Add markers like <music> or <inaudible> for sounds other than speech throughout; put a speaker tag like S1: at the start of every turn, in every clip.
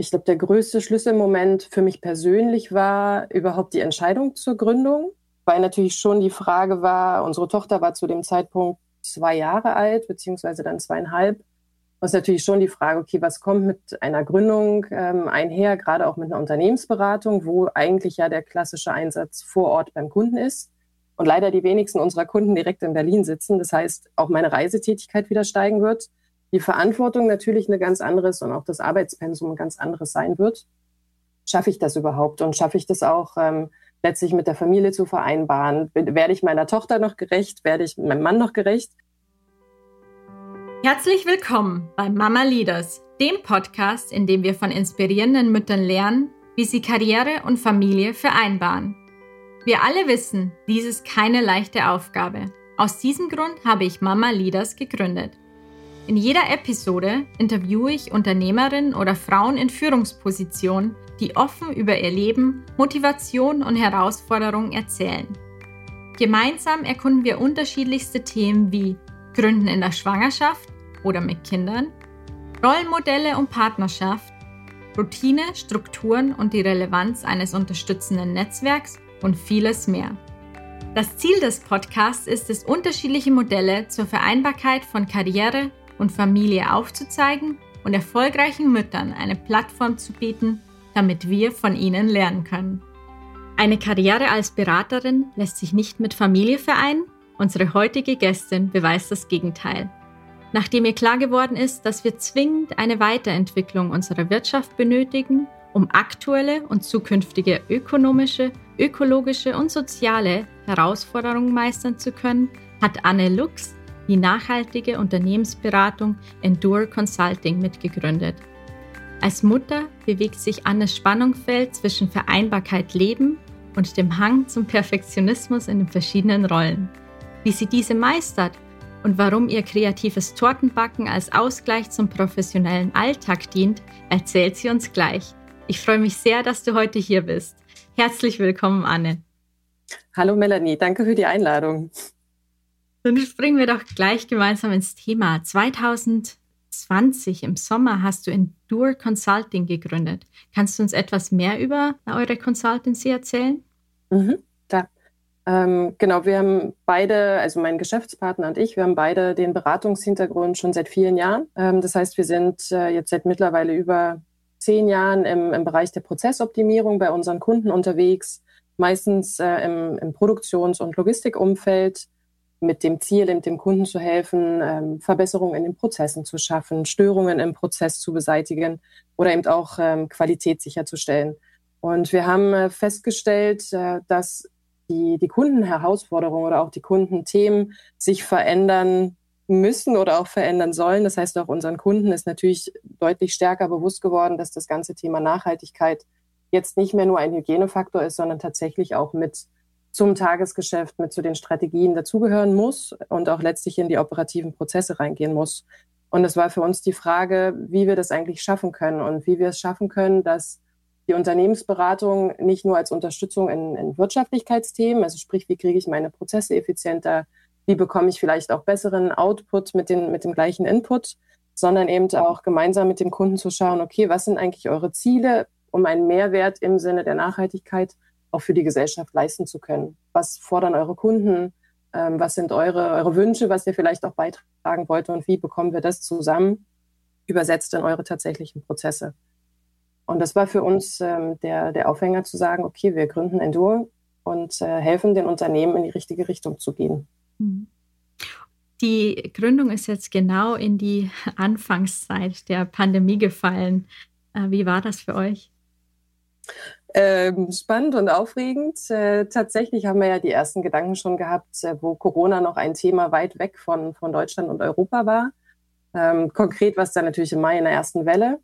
S1: ich glaube, der größte Schlüsselmoment für mich persönlich war überhaupt die Entscheidung zur Gründung, weil natürlich schon die Frage war, unsere Tochter war zu dem Zeitpunkt zwei Jahre alt, beziehungsweise dann zweieinhalb. Was natürlich schon die Frage, okay, was kommt mit einer Gründung ähm, einher, gerade auch mit einer Unternehmensberatung, wo eigentlich ja der klassische Einsatz vor Ort beim Kunden ist. Und leider die wenigsten unserer Kunden direkt in Berlin sitzen. Das heißt, auch meine Reisetätigkeit wieder steigen wird. Die Verantwortung natürlich eine ganz anderes und auch das Arbeitspensum ein ganz anderes sein wird. Schaffe ich das überhaupt? Und schaffe ich das auch ähm, letztlich mit der Familie zu vereinbaren? Werde ich meiner Tochter noch gerecht? Werde ich meinem Mann noch gerecht?
S2: Herzlich willkommen bei Mama Leaders, dem Podcast, in dem wir von inspirierenden Müttern lernen, wie sie Karriere und Familie vereinbaren. Wir alle wissen, dies ist keine leichte Aufgabe. Aus diesem Grund habe ich Mama Leaders gegründet. In jeder Episode interviewe ich Unternehmerinnen oder Frauen in Führungspositionen, die offen über ihr Leben, Motivation und Herausforderungen erzählen. Gemeinsam erkunden wir unterschiedlichste Themen wie Gründen in der Schwangerschaft oder mit Kindern, Rollenmodelle und Partnerschaft, Routine, Strukturen und die Relevanz eines unterstützenden Netzwerks und vieles mehr. Das Ziel des Podcasts ist es, unterschiedliche Modelle zur Vereinbarkeit von Karriere und Familie aufzuzeigen und erfolgreichen Müttern eine Plattform zu bieten, damit wir von ihnen lernen können. Eine Karriere als Beraterin lässt sich nicht mit Familie vereinen Unsere heutige Gästin beweist das Gegenteil. Nachdem ihr klar geworden ist, dass wir zwingend eine Weiterentwicklung unserer Wirtschaft benötigen, um aktuelle und zukünftige ökonomische, ökologische und soziale Herausforderungen meistern zu können, hat Anne Lux die nachhaltige Unternehmensberatung Endure Consulting mitgegründet. Als Mutter bewegt sich Annes Spannungsfeld zwischen Vereinbarkeit Leben und dem Hang zum Perfektionismus in den verschiedenen Rollen. Wie sie diese meistert und warum ihr kreatives Tortenbacken als Ausgleich zum professionellen Alltag dient, erzählt sie uns gleich. Ich freue mich sehr, dass du heute hier bist. Herzlich willkommen, Anne.
S1: Hallo Melanie, danke für die Einladung.
S2: Dann springen wir doch gleich gemeinsam ins Thema. 2020 im Sommer hast du Endure Consulting gegründet. Kannst du uns etwas mehr über eure Consultancy erzählen?
S1: Mhm, da. Ähm, genau, wir haben beide, also mein Geschäftspartner und ich, wir haben beide den Beratungshintergrund schon seit vielen Jahren. Ähm, das heißt, wir sind äh, jetzt seit mittlerweile über zehn Jahren im, im Bereich der Prozessoptimierung bei unseren Kunden unterwegs, meistens äh, im, im Produktions- und Logistikumfeld mit dem Ziel, dem Kunden zu helfen, ähm, Verbesserungen in den Prozessen zu schaffen, Störungen im Prozess zu beseitigen oder eben auch ähm, Qualität sicherzustellen. Und wir haben äh, festgestellt, äh, dass die, die Kundenherausforderungen oder auch die Kundenthemen sich verändern müssen oder auch verändern sollen. Das heißt, auch unseren Kunden ist natürlich deutlich stärker bewusst geworden, dass das ganze Thema Nachhaltigkeit jetzt nicht mehr nur ein Hygienefaktor ist, sondern tatsächlich auch mit zum Tagesgeschäft, mit zu den Strategien dazugehören muss und auch letztlich in die operativen Prozesse reingehen muss. Und es war für uns die Frage, wie wir das eigentlich schaffen können und wie wir es schaffen können, dass die Unternehmensberatung nicht nur als Unterstützung in, in Wirtschaftlichkeitsthemen, also sprich, wie kriege ich meine Prozesse effizienter, wie bekomme ich vielleicht auch besseren Output mit, den, mit dem gleichen Input, sondern eben auch gemeinsam mit dem Kunden zu schauen, okay, was sind eigentlich eure Ziele, um einen Mehrwert im Sinne der Nachhaltigkeit auch für die Gesellschaft leisten zu können? Was fordern eure Kunden? Ähm, was sind eure, eure Wünsche, was ihr vielleicht auch beitragen wollt und wie bekommen wir das zusammen übersetzt in eure tatsächlichen Prozesse? Und das war für uns ähm, der, der Aufhänger zu sagen, okay, wir gründen Endure und äh, helfen den Unternehmen in die richtige Richtung zu gehen. Mhm.
S2: Die Gründung ist jetzt genau in die <laughs> Anfangszeit der Pandemie gefallen. Äh, wie war das für euch?
S1: Ähm, spannend und aufregend. Äh, tatsächlich haben wir ja die ersten Gedanken schon gehabt, äh, wo Corona noch ein Thema weit weg von, von Deutschland und Europa war. Ähm, konkret war es dann natürlich im Mai in der ersten Welle.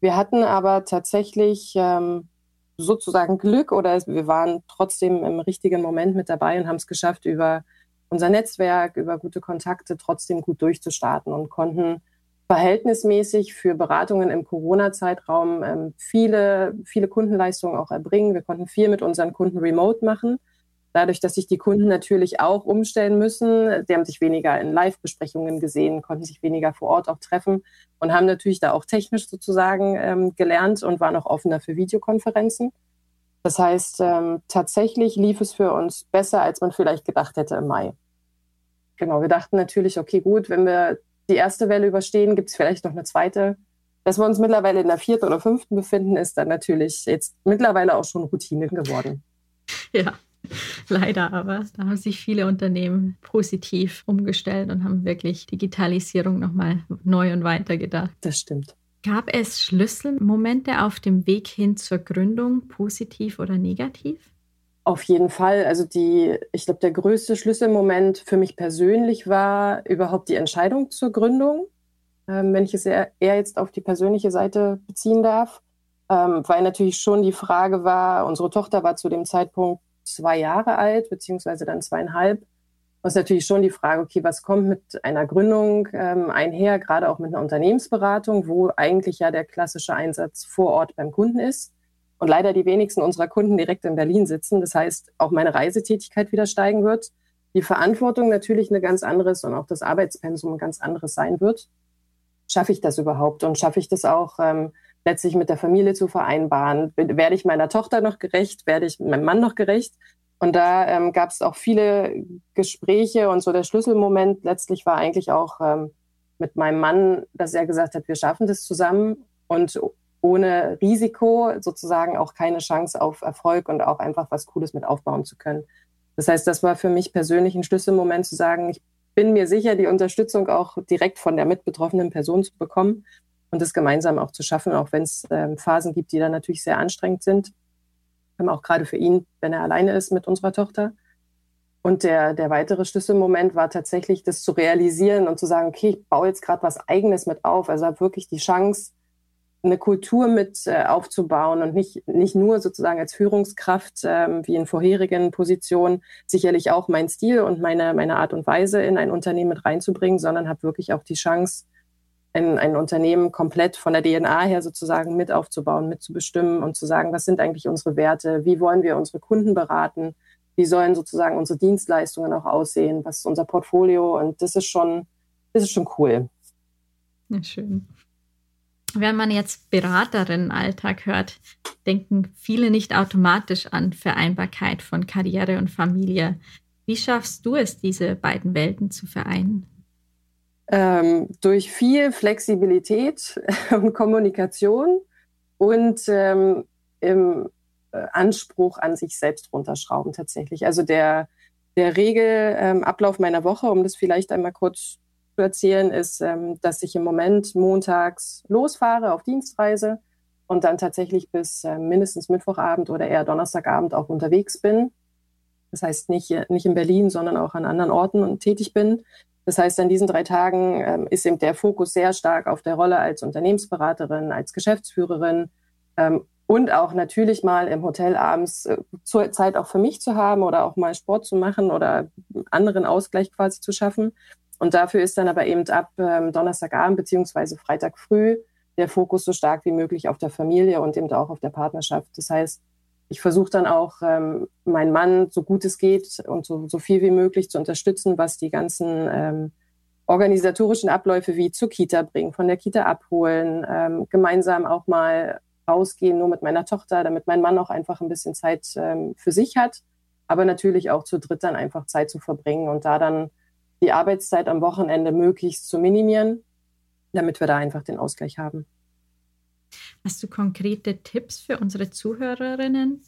S1: Wir hatten aber tatsächlich ähm, sozusagen Glück oder wir waren trotzdem im richtigen Moment mit dabei und haben es geschafft, über unser Netzwerk, über gute Kontakte trotzdem gut durchzustarten und konnten verhältnismäßig für Beratungen im Corona-Zeitraum ähm, viele, viele Kundenleistungen auch erbringen. Wir konnten viel mit unseren Kunden remote machen. Dadurch, dass sich die Kunden natürlich auch umstellen müssen, die haben sich weniger in Live-Besprechungen gesehen, konnten sich weniger vor Ort auch treffen und haben natürlich da auch technisch sozusagen ähm, gelernt und waren auch offener für Videokonferenzen. Das heißt, ähm, tatsächlich lief es für uns besser, als man vielleicht gedacht hätte im Mai. Genau, wir dachten natürlich, okay, gut, wenn wir die erste Welle überstehen, gibt es vielleicht noch eine zweite. Dass wir uns mittlerweile in der vierten oder fünften befinden, ist dann natürlich jetzt mittlerweile auch schon Routine geworden.
S2: Ja, leider, aber da haben sich viele Unternehmen positiv umgestellt und haben wirklich Digitalisierung nochmal neu und weiter gedacht.
S1: Das stimmt.
S2: Gab es Schlüsselmomente auf dem Weg hin zur Gründung, positiv oder negativ?
S1: Auf jeden Fall. Also die, ich glaube, der größte Schlüsselmoment für mich persönlich war überhaupt die Entscheidung zur Gründung, ähm, wenn ich es eher, eher, jetzt auf die persönliche Seite beziehen darf, ähm, weil natürlich schon die Frage war, unsere Tochter war zu dem Zeitpunkt zwei Jahre alt, beziehungsweise dann zweieinhalb. Und es ist natürlich schon die Frage, okay, was kommt mit einer Gründung ähm, einher, gerade auch mit einer Unternehmensberatung, wo eigentlich ja der klassische Einsatz vor Ort beim Kunden ist. Und leider die wenigsten unserer Kunden direkt in Berlin sitzen. Das heißt, auch meine Reisetätigkeit wieder steigen wird. Die Verantwortung natürlich eine ganz anderes und auch das Arbeitspensum ein ganz anderes sein wird. Schaffe ich das überhaupt? Und schaffe ich das auch ähm, letztlich mit der Familie zu vereinbaren? Werde ich meiner Tochter noch gerecht? Werde ich meinem Mann noch gerecht? Und da ähm, gab es auch viele Gespräche und so der Schlüsselmoment letztlich war eigentlich auch ähm, mit meinem Mann, dass er gesagt hat, wir schaffen das zusammen und ohne Risiko sozusagen auch keine Chance auf Erfolg und auch einfach was Cooles mit aufbauen zu können. Das heißt, das war für mich persönlich ein Schlüsselmoment zu sagen, ich bin mir sicher, die Unterstützung auch direkt von der mitbetroffenen Person zu bekommen und das gemeinsam auch zu schaffen, auch wenn es ähm, Phasen gibt, die dann natürlich sehr anstrengend sind. Ähm, auch gerade für ihn, wenn er alleine ist mit unserer Tochter. Und der, der weitere Schlüsselmoment war tatsächlich, das zu realisieren und zu sagen, okay, ich baue jetzt gerade was Eigenes mit auf. Also habe wirklich die Chance, eine Kultur mit äh, aufzubauen und nicht, nicht nur sozusagen als Führungskraft ähm, wie in vorherigen Positionen sicherlich auch mein Stil und meine, meine Art und Weise in ein Unternehmen mit reinzubringen, sondern habe wirklich auch die Chance, ein, ein Unternehmen komplett von der DNA her sozusagen mit aufzubauen, mitzubestimmen und zu sagen, was sind eigentlich unsere Werte, wie wollen wir unsere Kunden beraten, wie sollen sozusagen unsere Dienstleistungen auch aussehen, was ist unser Portfolio und das ist schon, das ist schon cool.
S2: Ja, schön. Wenn man jetzt Beraterinnenalltag hört, denken viele nicht automatisch an Vereinbarkeit von Karriere und Familie. Wie schaffst du es, diese beiden Welten zu vereinen?
S1: ähm, durch viel Flexibilität und <laughs> Kommunikation und ähm, im äh, Anspruch an sich selbst runterschrauben tatsächlich. Also der, der Regelablauf ähm, meiner Woche, um das vielleicht einmal kurz zu erzählen, ist, ähm, dass ich im Moment montags losfahre auf Dienstreise und dann tatsächlich bis äh, mindestens Mittwochabend oder eher Donnerstagabend auch unterwegs bin. Das heißt nicht, nicht in Berlin, sondern auch an anderen Orten und tätig bin. Das heißt, an diesen drei Tagen ähm, ist eben der Fokus sehr stark auf der Rolle als Unternehmensberaterin, als Geschäftsführerin ähm, und auch natürlich mal im Hotel abends äh, zur Zeit auch für mich zu haben oder auch mal Sport zu machen oder anderen Ausgleich quasi zu schaffen. Und dafür ist dann aber eben ab ähm, Donnerstagabend beziehungsweise Freitag früh der Fokus so stark wie möglich auf der Familie und eben auch auf der Partnerschaft. Das heißt, ich versuche dann auch, ähm, meinen Mann, so gut es geht und so, so viel wie möglich zu unterstützen, was die ganzen ähm, organisatorischen Abläufe wie zur Kita bringen, von der Kita abholen, ähm, gemeinsam auch mal rausgehen, nur mit meiner Tochter, damit mein Mann auch einfach ein bisschen Zeit ähm, für sich hat, aber natürlich auch zu dritt dann einfach Zeit zu verbringen und da dann die Arbeitszeit am Wochenende möglichst zu minimieren, damit wir da einfach den Ausgleich haben.
S2: Hast du konkrete Tipps für unsere Zuhörerinnen?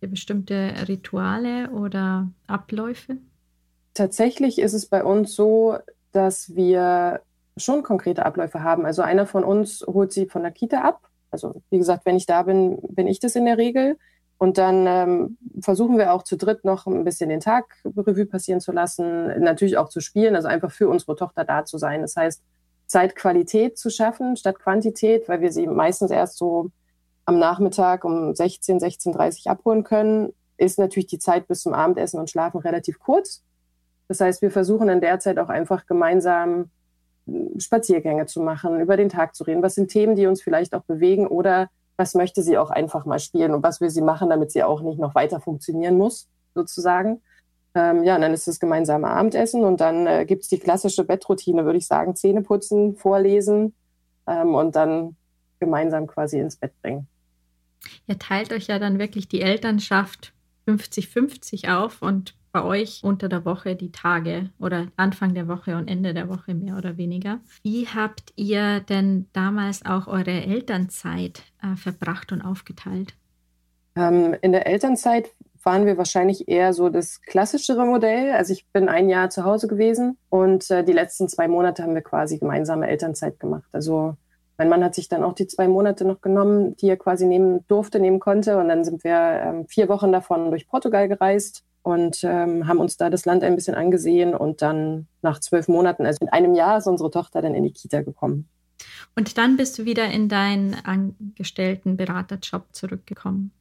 S2: Für bestimmte Rituale oder Abläufe?
S1: Tatsächlich ist es bei uns so, dass wir schon konkrete Abläufe haben. Also einer von uns holt sie von der Kita ab. Also wie gesagt, wenn ich da bin, bin ich das in der Regel. Und dann ähm, versuchen wir auch zu dritt noch ein bisschen den Tag Revue passieren zu lassen, natürlich auch zu spielen, also einfach für unsere Tochter da zu sein. Das heißt, Zeitqualität zu schaffen statt Quantität, weil wir sie meistens erst so am Nachmittag um 16, 16.30 Uhr abholen können, ist natürlich die Zeit bis zum Abendessen und Schlafen relativ kurz. Das heißt, wir versuchen in der Zeit auch einfach gemeinsam hm, Spaziergänge zu machen, über den Tag zu reden. Was sind Themen, die uns vielleicht auch bewegen oder was möchte sie auch einfach mal spielen und was will sie machen, damit sie auch nicht noch weiter funktionieren muss, sozusagen. Ähm, ja, und dann ist das gemeinsame Abendessen und dann äh, gibt es die klassische Bettroutine, würde ich sagen, Zähne putzen, vorlesen ähm, und dann gemeinsam quasi ins Bett bringen.
S2: Ihr teilt euch ja dann wirklich die Elternschaft 50-50 auf und bei euch unter der Woche die Tage oder Anfang der Woche und Ende der Woche mehr oder weniger. Wie habt ihr denn damals auch eure Elternzeit äh, verbracht und aufgeteilt?
S1: Ähm, in der Elternzeit waren wir wahrscheinlich eher so das klassischere Modell. Also ich bin ein Jahr zu Hause gewesen und äh, die letzten zwei Monate haben wir quasi gemeinsame Elternzeit gemacht. Also mein Mann hat sich dann auch die zwei Monate noch genommen, die er quasi nehmen durfte, nehmen konnte. Und dann sind wir ähm, vier Wochen davon durch Portugal gereist und ähm, haben uns da das Land ein bisschen angesehen. Und dann nach zwölf Monaten, also in einem Jahr, ist unsere Tochter dann in die Kita gekommen.
S2: Und dann bist du wieder in deinen angestellten Beraterjob zurückgekommen.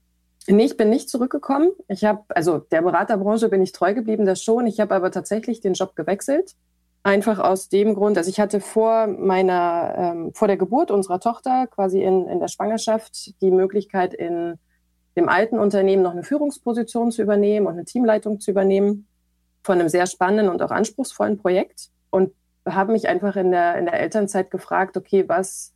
S1: Nee, ich bin nicht zurückgekommen. Ich habe, also der Beraterbranche bin ich treu geblieben, das schon. Ich habe aber tatsächlich den Job gewechselt. Einfach aus dem Grund, dass ich hatte vor meiner, ähm, vor der Geburt unserer Tochter quasi in, in der Schwangerschaft die Möglichkeit in dem alten Unternehmen noch eine Führungsposition zu übernehmen und eine Teamleitung zu übernehmen von einem sehr spannenden und auch anspruchsvollen Projekt und habe mich einfach in der, in der Elternzeit gefragt, okay, was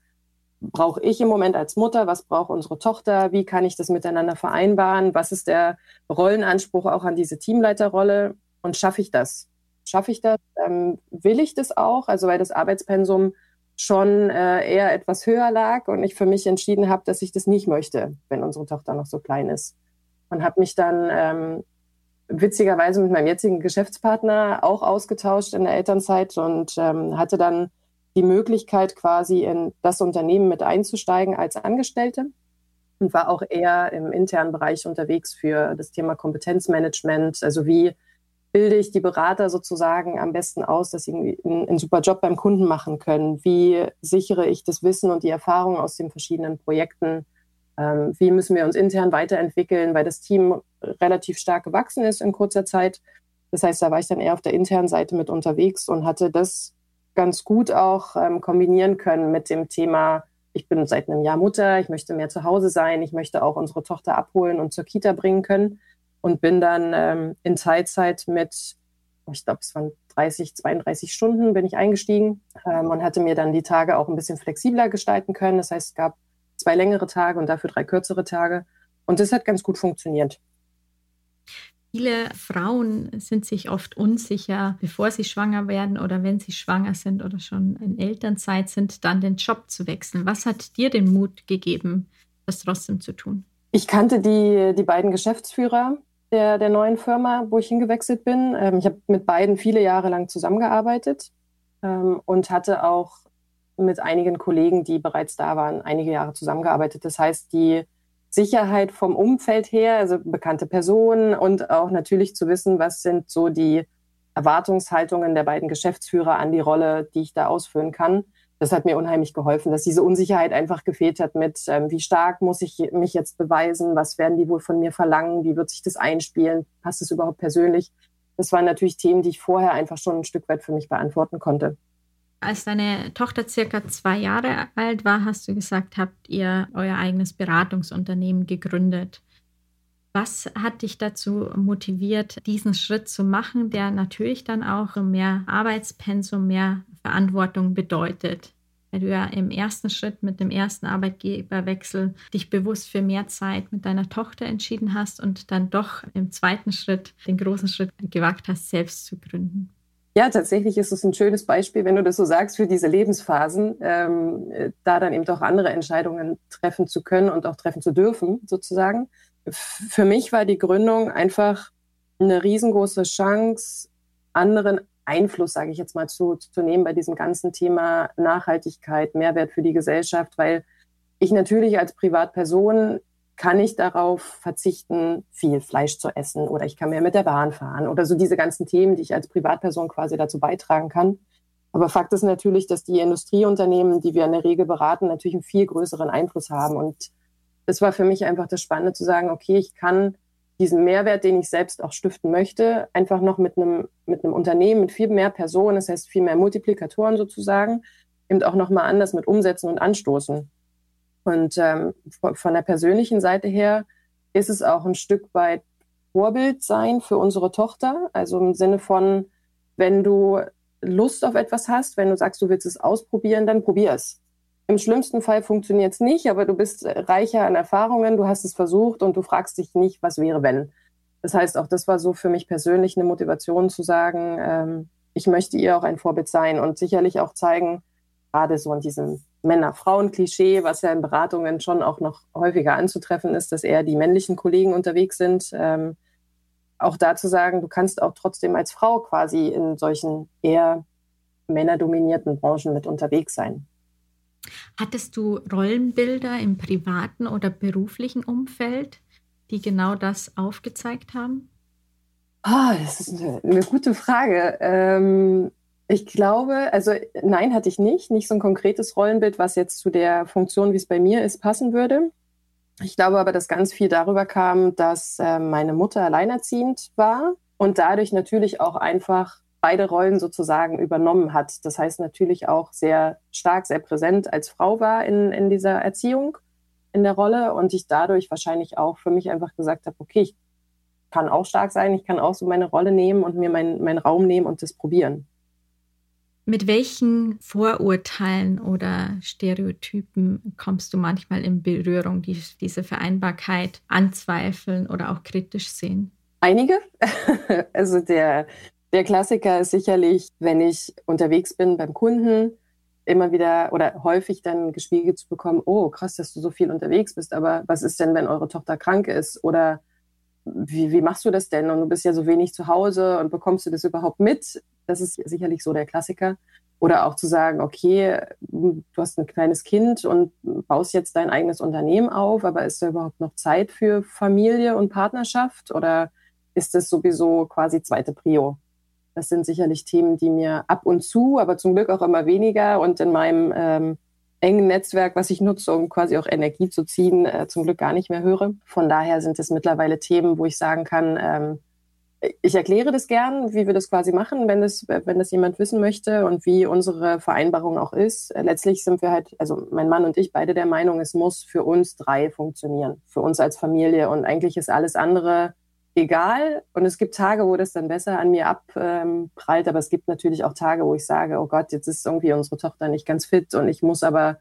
S1: brauche ich im Moment als Mutter, was braucht unsere Tochter, wie kann ich das miteinander vereinbaren, was ist der Rollenanspruch auch an diese Teamleiterrolle und schaffe ich das? Schaffe ich das? Ähm, will ich das auch? Also weil das Arbeitspensum schon äh, eher etwas höher lag und ich für mich entschieden habe, dass ich das nicht möchte, wenn unsere Tochter noch so klein ist. Und habe mich dann ähm, witzigerweise mit meinem jetzigen Geschäftspartner auch ausgetauscht in der Elternzeit und ähm, hatte dann die Möglichkeit, quasi in das Unternehmen mit einzusteigen als Angestellte und war auch eher im internen Bereich unterwegs für das Thema Kompetenzmanagement. Also wie bilde ich die Berater sozusagen am besten aus, dass sie einen, einen, super Job beim Kunden machen können? Wie sichere ich das Wissen und die Erfahrung aus den verschiedenen Projekten? Ähm, wie müssen wir uns intern weiterentwickeln, weil das Team relativ stark gewachsen ist in kurzer Zeit. Das heißt, da war ich dann eher auf der internen Seite mit unterwegs und hatte das ganz gut auch ähm, kombinieren können mit dem Thema, ich bin seit einem Jahr Mutter, ich möchte mehr zu Hause sein, ich möchte auch unsere Tochter abholen und zur Kita bringen können und bin dann ähm, in Teilzeit mit, ich glaube, es waren 30, 32 Stunden bin ich eingestiegen ähm, und hatte mir dann die Tage auch ein bisschen flexibler gestalten können. Das heißt, es gab zwei längere Tage und dafür drei kürzere Tage. Und das hat ganz gut funktioniert.
S2: Viele Frauen sind sich oft unsicher, bevor sie schwanger werden oder wenn sie schwanger sind oder schon in Elternzeit sind, dann den Job zu wechseln. Was hat dir den Mut gegeben, das trotzdem zu tun?
S1: Ich kannte die, die beiden Geschäftsführer der, der neuen Firma, wo ich hingewechselt bin. Ähm, ich habe mit beiden viele Jahre lang zusammengearbeitet ähm, und hatte auch mit einigen Kollegen, die bereits da waren, einige Jahre zusammengearbeitet. Das heißt, die Sicherheit vom Umfeld her, also bekannte Personen und auch natürlich zu wissen, was sind so die Erwartungshaltungen der beiden Geschäftsführer an die Rolle, die ich da ausführen kann. Das hat mir unheimlich geholfen, dass diese Unsicherheit einfach gefehlt hat mit, ähm, wie stark muss ich mich jetzt beweisen, was werden die wohl von mir verlangen, wie wird sich das einspielen, passt es überhaupt persönlich. Das waren natürlich Themen, die ich vorher einfach schon ein Stück weit für mich beantworten konnte.
S2: Als deine Tochter circa zwei Jahre alt war, hast du gesagt, habt ihr euer eigenes Beratungsunternehmen gegründet. Was hat dich dazu motiviert, diesen Schritt zu machen, der natürlich dann auch mehr Arbeitspensum, mehr Verantwortung bedeutet? Weil du ja im ersten Schritt mit dem ersten Arbeitgeberwechsel dich bewusst für mehr Zeit mit deiner Tochter entschieden hast und dann doch im zweiten Schritt den großen Schritt gewagt hast, selbst zu gründen.
S1: Ja, tatsächlich ist es ein schönes Beispiel, wenn du das so sagst, für diese Lebensphasen, ähm, da dann eben doch andere Entscheidungen treffen zu können und auch treffen zu dürfen, sozusagen. Für mich war die Gründung einfach eine riesengroße Chance, anderen Einfluss, sage ich jetzt mal, zu, zu nehmen bei diesem ganzen Thema Nachhaltigkeit, Mehrwert für die Gesellschaft, weil ich natürlich als Privatperson kann ich darauf verzichten, viel Fleisch zu essen oder ich kann mehr mit der Bahn fahren oder so diese ganzen Themen, die ich als Privatperson quasi dazu beitragen kann. Aber Fakt ist natürlich, dass die Industrieunternehmen, die wir in der Regel beraten, natürlich einen viel größeren Einfluss haben. Und das war für mich einfach das Spannende zu sagen, okay, ich kann diesen Mehrwert, den ich selbst auch stiften möchte, einfach noch mit einem, mit einem Unternehmen, mit viel mehr Personen, das heißt viel mehr Multiplikatoren sozusagen, eben auch nochmal anders mit umsetzen und anstoßen. Und ähm, von der persönlichen Seite her ist es auch ein Stück weit Vorbild sein für unsere Tochter. Also im Sinne von, wenn du Lust auf etwas hast, wenn du sagst, du willst es ausprobieren, dann probier es. Im schlimmsten Fall funktioniert es nicht, aber du bist reicher an Erfahrungen, du hast es versucht und du fragst dich nicht, was wäre, wenn. Das heißt, auch das war so für mich persönlich eine Motivation zu sagen, ähm, ich möchte ihr auch ein Vorbild sein und sicherlich auch zeigen, gerade so in diesem Männer-Frauen-Klischee, was ja in Beratungen schon auch noch häufiger anzutreffen ist, dass eher die männlichen Kollegen unterwegs sind. Ähm, auch da zu sagen, du kannst auch trotzdem als Frau quasi in solchen eher männerdominierten Branchen mit unterwegs sein.
S2: Hattest du Rollenbilder im privaten oder beruflichen Umfeld, die genau das aufgezeigt haben?
S1: Oh, das ist eine, eine gute Frage. Ähm, ich glaube, also nein, hatte ich nicht. Nicht so ein konkretes Rollenbild, was jetzt zu der Funktion, wie es bei mir ist, passen würde. Ich glaube aber, dass ganz viel darüber kam, dass äh, meine Mutter alleinerziehend war und dadurch natürlich auch einfach beide Rollen sozusagen übernommen hat. Das heißt natürlich auch sehr stark, sehr präsent als Frau war in, in dieser Erziehung, in der Rolle und ich dadurch wahrscheinlich auch für mich einfach gesagt habe, okay, ich kann auch stark sein, ich kann auch so meine Rolle nehmen und mir meinen mein Raum nehmen und das probieren.
S2: Mit welchen Vorurteilen oder Stereotypen kommst du manchmal in Berührung, die diese Vereinbarkeit anzweifeln oder auch kritisch sehen?
S1: Einige. <laughs> also der, der Klassiker ist sicherlich, wenn ich unterwegs bin beim Kunden, immer wieder oder häufig dann gespiegelt zu bekommen, oh krass, dass du so viel unterwegs bist, aber was ist denn, wenn eure Tochter krank ist? Oder wie, wie machst du das denn? Und du bist ja so wenig zu Hause und bekommst du das überhaupt mit? Das ist sicherlich so der Klassiker. Oder auch zu sagen, okay, du hast ein kleines Kind und baust jetzt dein eigenes Unternehmen auf, aber ist da überhaupt noch Zeit für Familie und Partnerschaft? Oder ist das sowieso quasi zweite Prio? Das sind sicherlich Themen, die mir ab und zu, aber zum Glück auch immer weniger und in meinem ähm, engen Netzwerk, was ich nutze, um quasi auch Energie zu ziehen, äh, zum Glück gar nicht mehr höre. Von daher sind es mittlerweile Themen, wo ich sagen kann, ähm, ich erkläre das gern, wie wir das quasi machen, wenn das, wenn das jemand wissen möchte und wie unsere Vereinbarung auch ist. Letztlich sind wir halt, also mein Mann und ich beide der Meinung, es muss für uns drei funktionieren, für uns als Familie. Und eigentlich ist alles andere egal. Und es gibt Tage, wo das dann besser an mir abprallt. Aber es gibt natürlich auch Tage, wo ich sage, oh Gott, jetzt ist irgendwie unsere Tochter nicht ganz fit und ich muss aber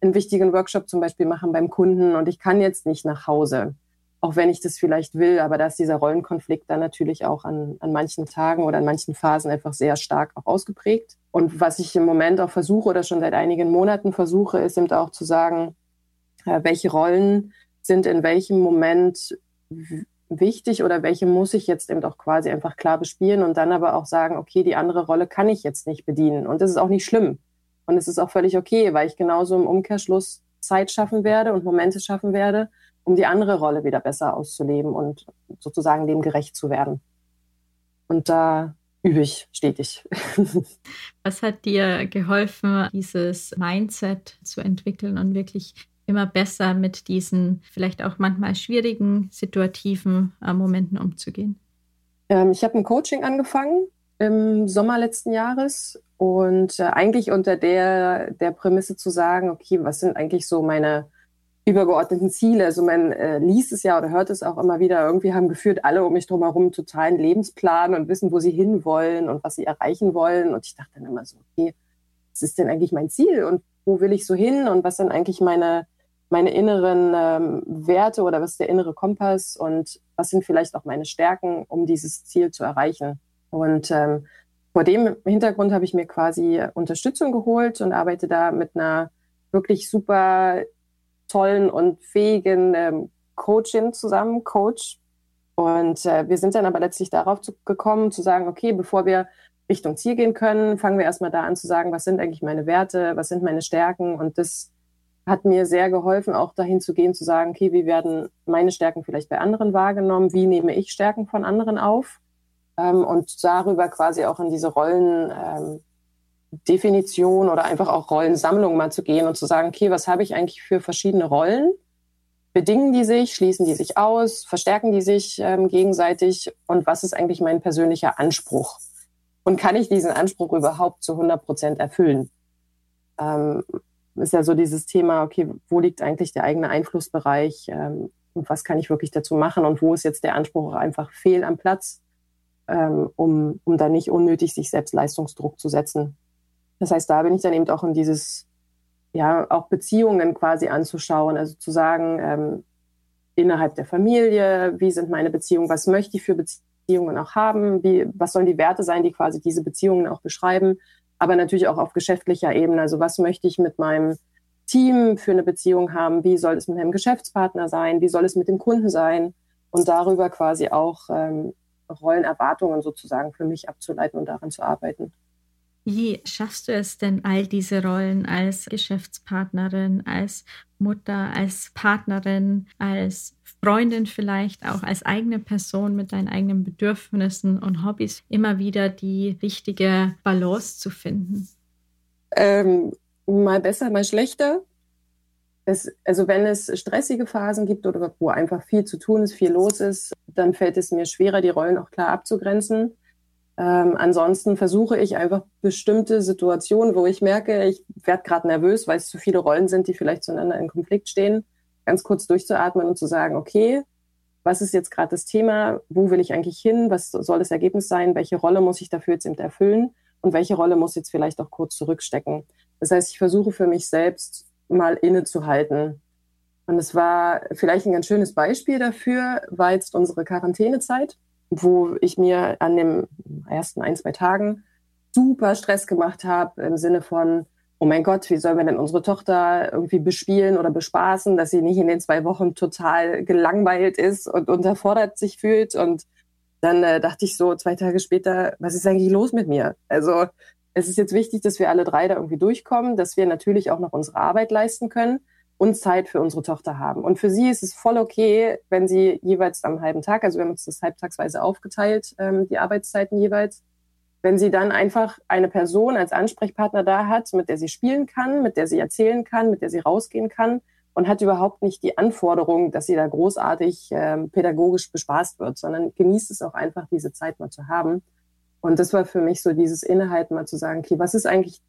S1: einen wichtigen Workshop zum Beispiel machen beim Kunden und ich kann jetzt nicht nach Hause. Auch wenn ich das vielleicht will, aber da ist dieser Rollenkonflikt dann natürlich auch an, an manchen Tagen oder an manchen Phasen einfach sehr stark auch ausgeprägt. Und was ich im Moment auch versuche oder schon seit einigen Monaten versuche, ist eben auch zu sagen, äh, welche Rollen sind in welchem Moment wichtig oder welche muss ich jetzt eben auch quasi einfach klar bespielen und dann aber auch sagen, okay, die andere Rolle kann ich jetzt nicht bedienen. Und das ist auch nicht schlimm. Und es ist auch völlig okay, weil ich genauso im Umkehrschluss Zeit schaffen werde und Momente schaffen werde, um die andere Rolle wieder besser auszuleben und sozusagen dem gerecht zu werden. Und da übe ich stetig. <laughs>
S2: Was hat dir geholfen, dieses Mindset zu entwickeln und wirklich immer besser mit diesen vielleicht auch manchmal schwierigen, situativen äh, Momenten umzugehen?
S1: Ähm, ich habe ein Coaching angefangen im Sommer letzten Jahres und äh, eigentlich unter der, der Prämisse zu sagen, okay, was sind eigentlich so meine übergeordneten Ziele? Also man äh, liest es ja oder hört es auch immer wieder, irgendwie haben geführt alle um mich drumherum totalen Lebensplan und wissen, wo sie hinwollen und was sie erreichen wollen. Und ich dachte dann immer so, okay, was ist denn eigentlich mein Ziel und wo will ich so hin und was sind eigentlich meine meine inneren ähm, Werte oder was ist der innere Kompass und was sind vielleicht auch meine Stärken, um dieses Ziel zu erreichen. Und ähm, vor dem Hintergrund habe ich mir quasi Unterstützung geholt und arbeite da mit einer wirklich super tollen und fähigen ähm, Coachin zusammen, Coach. Und äh, wir sind dann aber letztlich darauf zu, gekommen, zu sagen, okay, bevor wir Richtung Ziel gehen können, fangen wir erstmal da an zu sagen, was sind eigentlich meine Werte, was sind meine Stärken und das hat mir sehr geholfen, auch dahin zu gehen, zu sagen, okay, wie werden meine Stärken vielleicht bei anderen wahrgenommen? Wie nehme ich Stärken von anderen auf? Ähm, und darüber quasi auch in diese Rollendefinition ähm, oder einfach auch Rollensammlung mal zu gehen und zu sagen, okay, was habe ich eigentlich für verschiedene Rollen? Bedingen die sich, schließen die sich aus, verstärken die sich ähm, gegenseitig? Und was ist eigentlich mein persönlicher Anspruch? Und kann ich diesen Anspruch überhaupt zu 100 Prozent erfüllen? Ist ja so dieses Thema, okay, wo liegt eigentlich der eigene Einflussbereich? Ähm, und was kann ich wirklich dazu machen und wo ist jetzt der Anspruch einfach fehl am Platz, ähm, um, um da nicht unnötig sich selbst Leistungsdruck zu setzen. Das heißt, da bin ich dann eben auch in dieses, ja, auch Beziehungen quasi anzuschauen, also zu sagen, ähm, innerhalb der Familie, wie sind meine Beziehungen, was möchte ich für Beziehungen auch haben, wie, was sollen die Werte sein, die quasi diese Beziehungen auch beschreiben, aber natürlich auch auf geschäftlicher Ebene, also was möchte ich mit meinem Team für eine Beziehung haben, wie soll es mit meinem Geschäftspartner sein, wie soll es mit dem Kunden sein? Und darüber quasi auch ähm, Rollenerwartungen sozusagen für mich abzuleiten und daran zu arbeiten.
S2: Wie schaffst du es denn, all diese Rollen als Geschäftspartnerin, als Mutter, als Partnerin, als Freundin vielleicht, auch als eigene Person mit deinen eigenen Bedürfnissen und Hobbys immer wieder die richtige Balance zu finden?
S1: Ähm, mal besser, mal schlechter. Es, also wenn es stressige Phasen gibt oder wo einfach viel zu tun ist, viel los ist, dann fällt es mir schwerer, die Rollen auch klar abzugrenzen. Ähm, ansonsten versuche ich einfach bestimmte Situationen, wo ich merke, ich werde gerade nervös, weil es zu viele Rollen sind, die vielleicht zueinander in Konflikt stehen, ganz kurz durchzuatmen und zu sagen, okay, was ist jetzt gerade das Thema? Wo will ich eigentlich hin? Was soll das Ergebnis sein? Welche Rolle muss ich dafür jetzt eben erfüllen? Und welche Rolle muss jetzt vielleicht auch kurz zurückstecken? Das heißt, ich versuche für mich selbst mal innezuhalten. Und es war vielleicht ein ganz schönes Beispiel dafür, war jetzt unsere Quarantänezeit wo ich mir an den ersten ein, zwei Tagen super Stress gemacht habe im Sinne von, oh mein Gott, wie sollen wir denn unsere Tochter irgendwie bespielen oder bespaßen, dass sie nicht in den zwei Wochen total gelangweilt ist und unterfordert sich fühlt. Und dann äh, dachte ich so zwei Tage später, was ist eigentlich los mit mir? Also es ist jetzt wichtig, dass wir alle drei da irgendwie durchkommen, dass wir natürlich auch noch unsere Arbeit leisten können und Zeit für unsere Tochter haben. Und für sie ist es voll okay, wenn sie jeweils am halben Tag, also wir haben uns das halbtagsweise aufgeteilt, ähm, die Arbeitszeiten jeweils, wenn sie dann einfach eine Person als Ansprechpartner da hat, mit der sie spielen kann, mit der sie erzählen kann, mit der sie rausgehen kann und hat überhaupt nicht die Anforderung, dass sie da großartig ähm, pädagogisch bespaßt wird, sondern genießt es auch einfach, diese Zeit mal zu haben. Und das war für mich so dieses Innehalten, mal zu sagen, okay, was ist eigentlich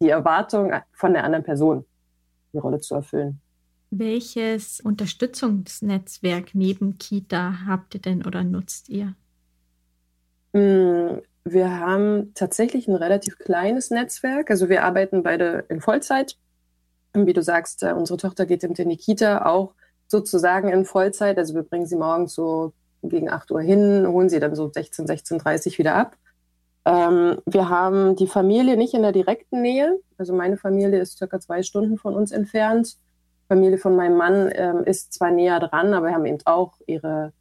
S1: die Erwartung von der anderen Person? die Rolle zu erfüllen.
S2: Welches Unterstützungsnetzwerk neben Kita habt ihr denn oder nutzt ihr?
S1: Wir haben tatsächlich ein relativ kleines Netzwerk. Also wir arbeiten beide in Vollzeit. Wie du sagst, äh, unsere Tochter geht in die Kita auch sozusagen in Vollzeit. Also wir bringen sie morgens so gegen 8 Uhr hin, holen sie dann so 16, 16.30 Uhr wieder ab. Ähm, wir haben die Familie nicht in der direkten Nähe. Also meine Familie ist circa zwei Stunden von uns entfernt. Familie von meinem Mann ähm, ist zwar näher dran, aber wir haben eben auch ihre,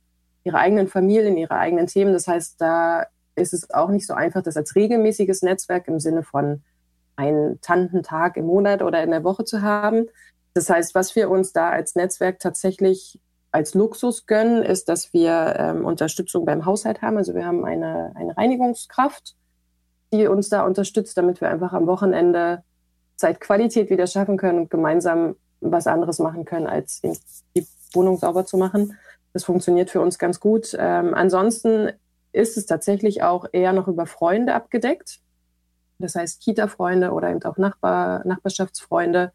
S1: ihre eigenen Familien, ihre eigenen Themen. Das heißt, da ist es auch nicht so einfach, das als regelmäßiges Netzwerk im Sinne von einen Tantentag im Monat oder in der Woche zu haben. Das heißt, was wir uns da als Netzwerk tatsächlich als Luxus gönnen, ist, dass wir ähm, Unterstützung beim Haushalt haben. Also wir haben eine, eine Reinigungskraft, die uns da unterstützt, damit wir einfach am Wochenende Zeitqualität wieder schaffen können und gemeinsam was anderes machen können, als die Wohnung sauber zu machen. Das funktioniert für uns ganz gut. Ähm, ansonsten ist es tatsächlich auch eher noch über Freunde abgedeckt. Das heißt Kita-Freunde oder eben auch Nachbar, Nachbarschaftsfreunde.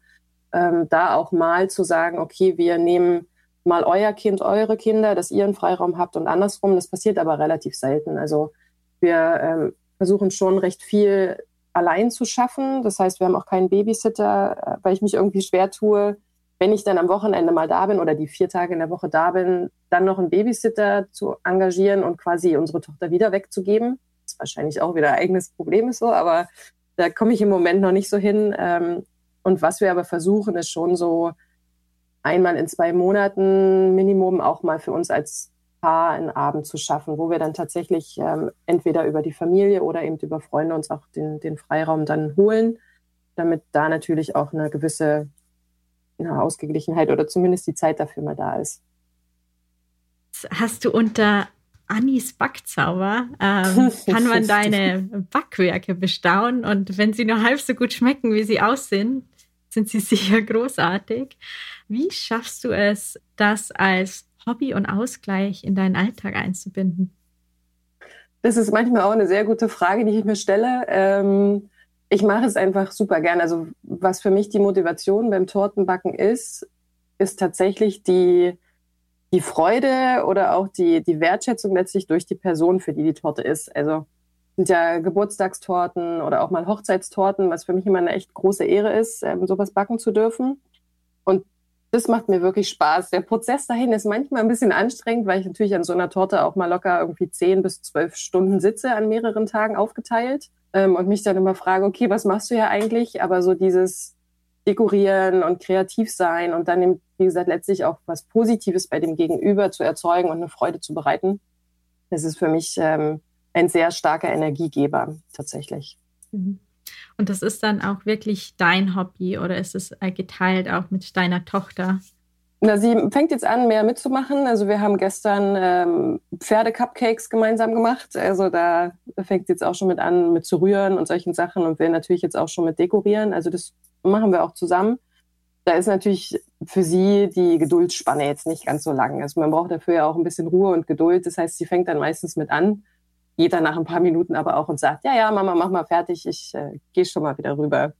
S1: Ähm, da auch mal zu sagen, okay, wir nehmen mal euer Kind, eure Kinder, dass ihr einen Freiraum habt und andersrum. Das passiert aber relativ selten. Also wir ähm, versuchen schon recht viel allein zu schaffen. Das heißt, wir haben auch keinen Babysitter, äh, weil ich mich irgendwie schwer tue, wenn ich dann am Wochenende mal da bin oder die vier Tage in der Woche da bin, dann noch einen Babysitter zu engagieren und quasi unsere Tochter wieder wegzugeben. Das ist wahrscheinlich auch wieder ein eigenes Problem ist so, aber da komme ich im Moment noch nicht so hin. Ähm, und was wir aber versuchen, ist schon so einmal in zwei Monaten Minimum auch mal für uns als Paar einen Abend zu schaffen, wo wir dann tatsächlich ähm, entweder über die Familie oder eben über Freunde uns auch den, den Freiraum dann holen, damit da natürlich auch eine gewisse eine Ausgeglichenheit oder zumindest die Zeit dafür mal da ist.
S2: Hast du unter Annis Backzauber ähm, <laughs> kann man deine Backwerke bestaunen und wenn sie nur halb so gut schmecken, wie sie aussehen, sind sie <laughs> sicher großartig. Wie schaffst du es, das als Hobby und Ausgleich in deinen Alltag einzubinden?
S1: Das ist manchmal auch eine sehr gute Frage, die ich mir stelle. Ähm, ich mache es einfach super gern. Also was für mich die Motivation beim Tortenbacken ist, ist tatsächlich die, die Freude oder auch die, die Wertschätzung letztlich durch die Person, für die die Torte ist. Also sind ja Geburtstagstorten oder auch mal Hochzeitstorten, was für mich immer eine echt große Ehre ist, ähm, sowas backen zu dürfen. Das macht mir wirklich Spaß. Der Prozess dahin ist manchmal ein bisschen anstrengend, weil ich natürlich an so einer Torte auch mal locker irgendwie zehn bis zwölf Stunden sitze an mehreren Tagen aufgeteilt ähm, und mich dann immer frage, okay, was machst du ja eigentlich? Aber so dieses Dekorieren und kreativ sein und dann, wie gesagt, letztlich auch was Positives bei dem Gegenüber zu erzeugen und eine Freude zu bereiten, das ist für mich ähm, ein sehr starker Energiegeber tatsächlich.
S2: Mhm. Und das ist dann auch wirklich dein Hobby oder ist es äh, geteilt auch mit deiner Tochter?
S1: Na, sie fängt jetzt an, mehr mitzumachen. Also wir haben gestern ähm, Pferde-Cupcakes gemeinsam gemacht. Also da fängt sie jetzt auch schon mit an, mit zu rühren und solchen Sachen und will natürlich jetzt auch schon mit dekorieren. Also das machen wir auch zusammen. Da ist natürlich für sie die Geduldsspanne jetzt nicht ganz so lang. Also man braucht dafür ja auch ein bisschen Ruhe und Geduld. Das heißt, sie fängt dann meistens mit an geht dann nach ein paar Minuten aber auch und sagt, ja, ja, Mama, mach mal fertig, ich äh, gehe schon mal wieder rüber.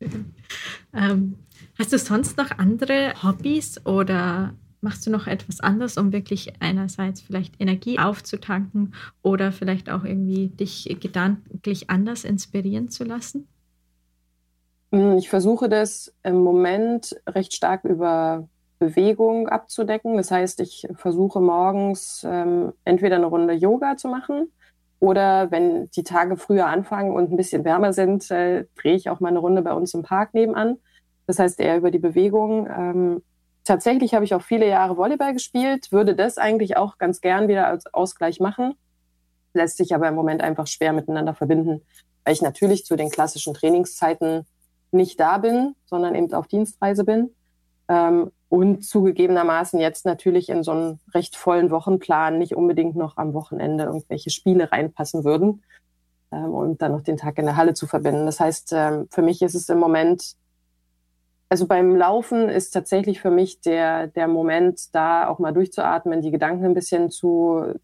S1: <laughs>
S2: ähm, hast du sonst noch andere Hobbys oder machst du noch etwas anderes, um wirklich einerseits vielleicht Energie aufzutanken oder vielleicht auch irgendwie dich gedanklich anders inspirieren zu lassen?
S1: Hm, ich versuche das im Moment recht stark über Bewegung abzudecken. Das heißt, ich versuche morgens ähm, entweder eine Runde Yoga zu machen oder wenn die Tage früher anfangen und ein bisschen wärmer sind, äh, drehe ich auch mal eine Runde bei uns im Park nebenan. Das heißt eher über die Bewegung. Ähm, tatsächlich habe ich auch viele Jahre Volleyball gespielt, würde das eigentlich auch ganz gern wieder als Ausgleich machen. Lässt sich aber im Moment einfach schwer miteinander verbinden, weil ich natürlich zu den klassischen Trainingszeiten nicht da bin, sondern eben auf Dienstreise bin. Ähm, und zugegebenermaßen jetzt natürlich in so einen recht vollen Wochenplan nicht unbedingt noch am Wochenende irgendwelche Spiele reinpassen würden ähm, und dann noch den Tag in der Halle zu verbinden. Das heißt, ähm, für mich ist es im Moment, also beim Laufen ist tatsächlich für mich der, der Moment, da auch mal durchzuatmen, die Gedanken ein bisschen zu,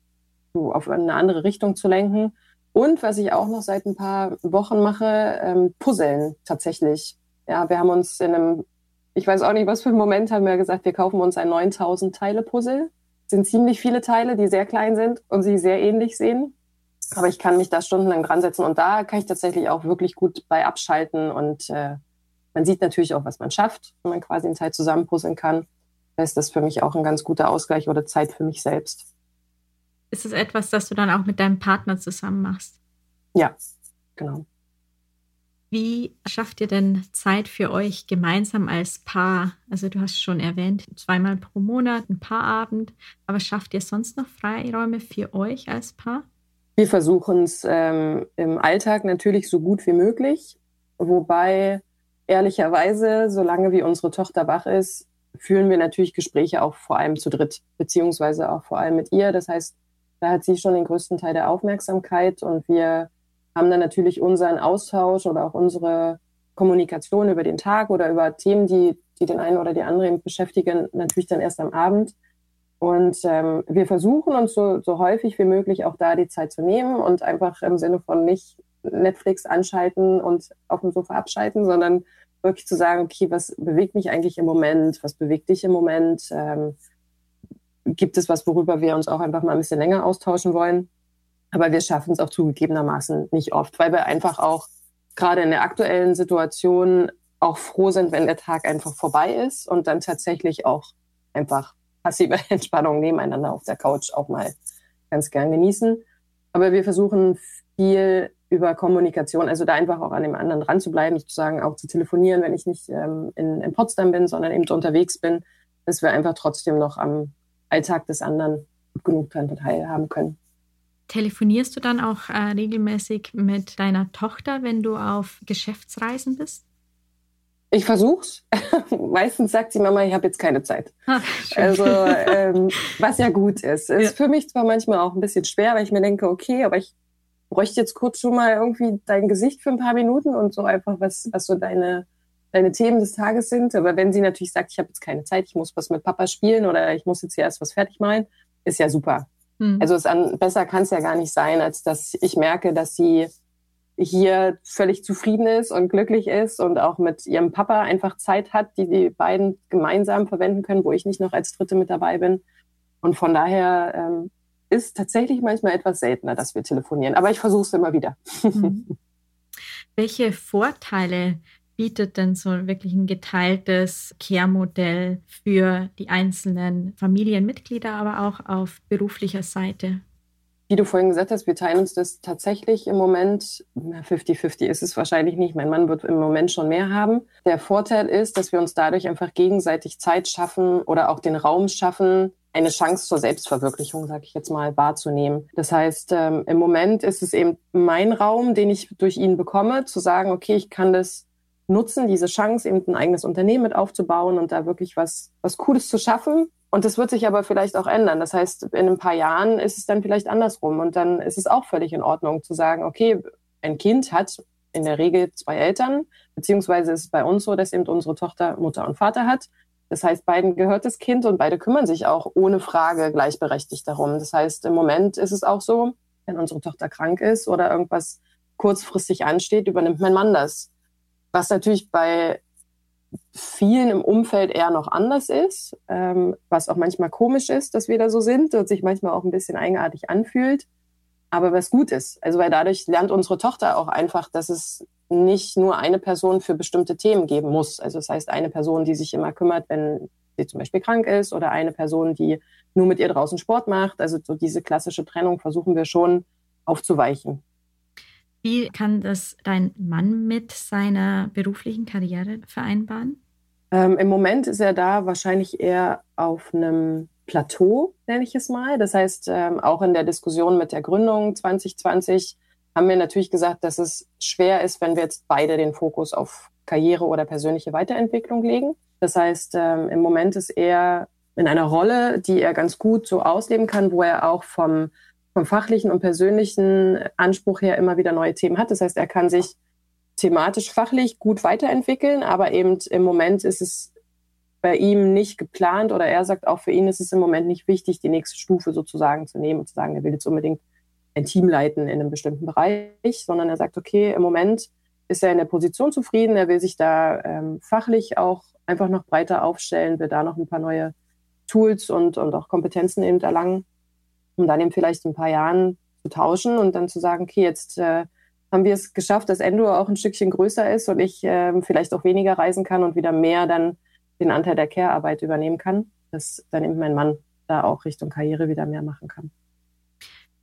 S1: zu auf eine andere Richtung zu lenken. Und was ich auch noch seit ein paar Wochen mache, ähm, Puzzeln tatsächlich. Ja, wir haben uns in einem ich weiß auch nicht, was für ein Moment haben wir gesagt, wir kaufen uns ein 9000 Teile Puzzle. Das sind ziemlich viele Teile, die sehr klein sind und sich sehr ähnlich sehen. Aber ich kann mich da stundenlang dran setzen und da kann ich tatsächlich auch wirklich gut bei abschalten und äh, man sieht natürlich auch, was man schafft, wenn man quasi eine Zeit zusammen puzzeln kann. Das ist für mich auch ein ganz guter Ausgleich oder Zeit für mich selbst.
S2: Ist es etwas, das du dann auch mit deinem Partner zusammen machst?
S1: Ja, genau.
S2: Wie schafft ihr denn Zeit für euch gemeinsam als Paar? Also du hast schon erwähnt, zweimal pro Monat, ein Paarabend, aber schafft ihr sonst noch Freiräume für euch als Paar?
S1: Wir versuchen es ähm, im Alltag natürlich so gut wie möglich, wobei ehrlicherweise, solange wie unsere Tochter wach ist, führen wir natürlich Gespräche auch vor allem zu dritt, beziehungsweise auch vor allem mit ihr. Das heißt, da hat sie schon den größten Teil der Aufmerksamkeit und wir haben dann natürlich unseren Austausch oder auch unsere Kommunikation über den Tag oder über Themen, die, die den einen oder die anderen beschäftigen, natürlich dann erst am Abend. Und ähm, wir versuchen uns so, so häufig wie möglich auch da die Zeit zu nehmen und einfach im Sinne von nicht Netflix anschalten und auf dem Sofa abschalten, sondern wirklich zu sagen, okay, was bewegt mich eigentlich im Moment? Was bewegt dich im Moment? Ähm, gibt es was, worüber wir uns auch einfach mal ein bisschen länger austauschen wollen? Aber wir schaffen es auch zugegebenermaßen nicht oft, weil wir einfach auch gerade in der aktuellen Situation auch froh sind, wenn der Tag einfach vorbei ist und dann tatsächlich auch einfach passive <laughs> Entspannung nebeneinander auf der Couch auch mal ganz gern genießen. Aber wir versuchen viel über Kommunikation, also da einfach auch an dem anderen dran zu bleiben, sozusagen auch zu telefonieren, wenn ich nicht ähm, in, in Potsdam bin, sondern eben unterwegs bin, dass wir einfach trotzdem noch am Alltag des anderen genug teilhaben können.
S2: Telefonierst du dann auch äh, regelmäßig mit deiner Tochter, wenn du auf Geschäftsreisen bist?
S1: Ich versuch's. <laughs> Meistens sagt sie Mama, ich habe jetzt keine Zeit. Ach, also ähm, <laughs> was ja gut ist. Ist ja. für mich zwar manchmal auch ein bisschen schwer, weil ich mir denke, okay, aber ich bräuchte jetzt kurz schon mal irgendwie dein Gesicht für ein paar Minuten und so einfach, was, was so deine, deine Themen des Tages sind. Aber wenn sie natürlich sagt, ich habe jetzt keine Zeit, ich muss was mit Papa spielen oder ich muss jetzt hier erst was fertig malen, ist ja super. Hm. Also es an, besser kann es ja gar nicht sein, als dass ich merke, dass sie hier völlig zufrieden ist und glücklich ist und auch mit ihrem Papa einfach Zeit hat, die die beiden gemeinsam verwenden können, wo ich nicht noch als Dritte mit dabei bin. Und von daher ähm, ist tatsächlich manchmal etwas seltener, dass wir telefonieren. Aber ich versuche es immer wieder. Mhm. <laughs>
S2: Welche Vorteile bietet denn so wirklich ein geteiltes Care-Modell für die einzelnen Familienmitglieder, aber auch auf beruflicher Seite?
S1: Wie du vorhin gesagt hast, wir teilen uns das tatsächlich im Moment, 50-50 ist es wahrscheinlich nicht. Mein Mann wird im Moment schon mehr haben. Der Vorteil ist, dass wir uns dadurch einfach gegenseitig Zeit schaffen oder auch den Raum schaffen, eine Chance zur Selbstverwirklichung, sage ich jetzt mal, wahrzunehmen. Das heißt, ähm, im Moment ist es eben mein Raum, den ich durch ihn bekomme, zu sagen, okay, ich kann das nutzen, diese Chance, eben ein eigenes Unternehmen mit aufzubauen und da wirklich was, was Cooles zu schaffen. Und das wird sich aber vielleicht auch ändern. Das heißt, in ein paar Jahren ist es dann vielleicht andersrum. Und dann ist es auch völlig in Ordnung zu sagen, okay, ein Kind hat in der Regel zwei Eltern, beziehungsweise ist es bei uns so, dass eben unsere Tochter Mutter und Vater hat. Das heißt, beiden gehört das Kind und beide kümmern sich auch ohne Frage gleichberechtigt darum. Das heißt, im Moment ist es auch so, wenn unsere Tochter krank ist oder irgendwas kurzfristig ansteht, übernimmt mein Mann das. Was natürlich bei vielen im Umfeld eher noch anders ist, ähm, was auch manchmal komisch ist, dass wir da so sind und sich manchmal auch ein bisschen eigenartig anfühlt, aber was gut ist. Also weil dadurch lernt unsere Tochter auch einfach, dass es nicht nur eine Person für bestimmte Themen geben muss. Also das heißt, eine Person, die sich immer kümmert, wenn sie zum Beispiel krank ist oder eine Person, die nur mit ihr draußen Sport macht. Also so diese klassische Trennung versuchen wir schon aufzuweichen.
S2: Wie kann das dein Mann mit seiner beruflichen Karriere vereinbaren?
S1: Ähm, Im Moment ist er da wahrscheinlich eher auf einem Plateau, nenne ich es mal. Das heißt, ähm, auch in der Diskussion mit der Gründung 2020 haben wir natürlich gesagt, dass es schwer ist, wenn wir jetzt beide den Fokus auf Karriere oder persönliche Weiterentwicklung legen. Das heißt, ähm, im Moment ist er in einer Rolle, die er ganz gut so ausleben kann, wo er auch vom, vom fachlichen und persönlichen Anspruch her immer wieder neue Themen hat. Das heißt, er kann sich thematisch, fachlich gut weiterentwickeln, aber eben im Moment ist es bei ihm nicht geplant oder er sagt auch für ihn ist es im Moment nicht wichtig, die nächste Stufe sozusagen zu nehmen und zu sagen, er will jetzt unbedingt ein Team leiten in einem bestimmten Bereich, sondern er sagt, okay, im Moment ist er in der Position zufrieden, er will sich da ähm, fachlich auch einfach noch breiter aufstellen, will da noch ein paar neue Tools und, und auch Kompetenzen eben erlangen, um dann eben vielleicht in ein paar Jahren zu tauschen und dann zu sagen, okay, jetzt äh, haben wir es geschafft, dass Endor auch ein Stückchen größer ist und ich äh, vielleicht auch weniger reisen kann und wieder mehr dann den Anteil der Care-Arbeit übernehmen kann, dass dann eben mein Mann da auch Richtung Karriere wieder mehr machen kann.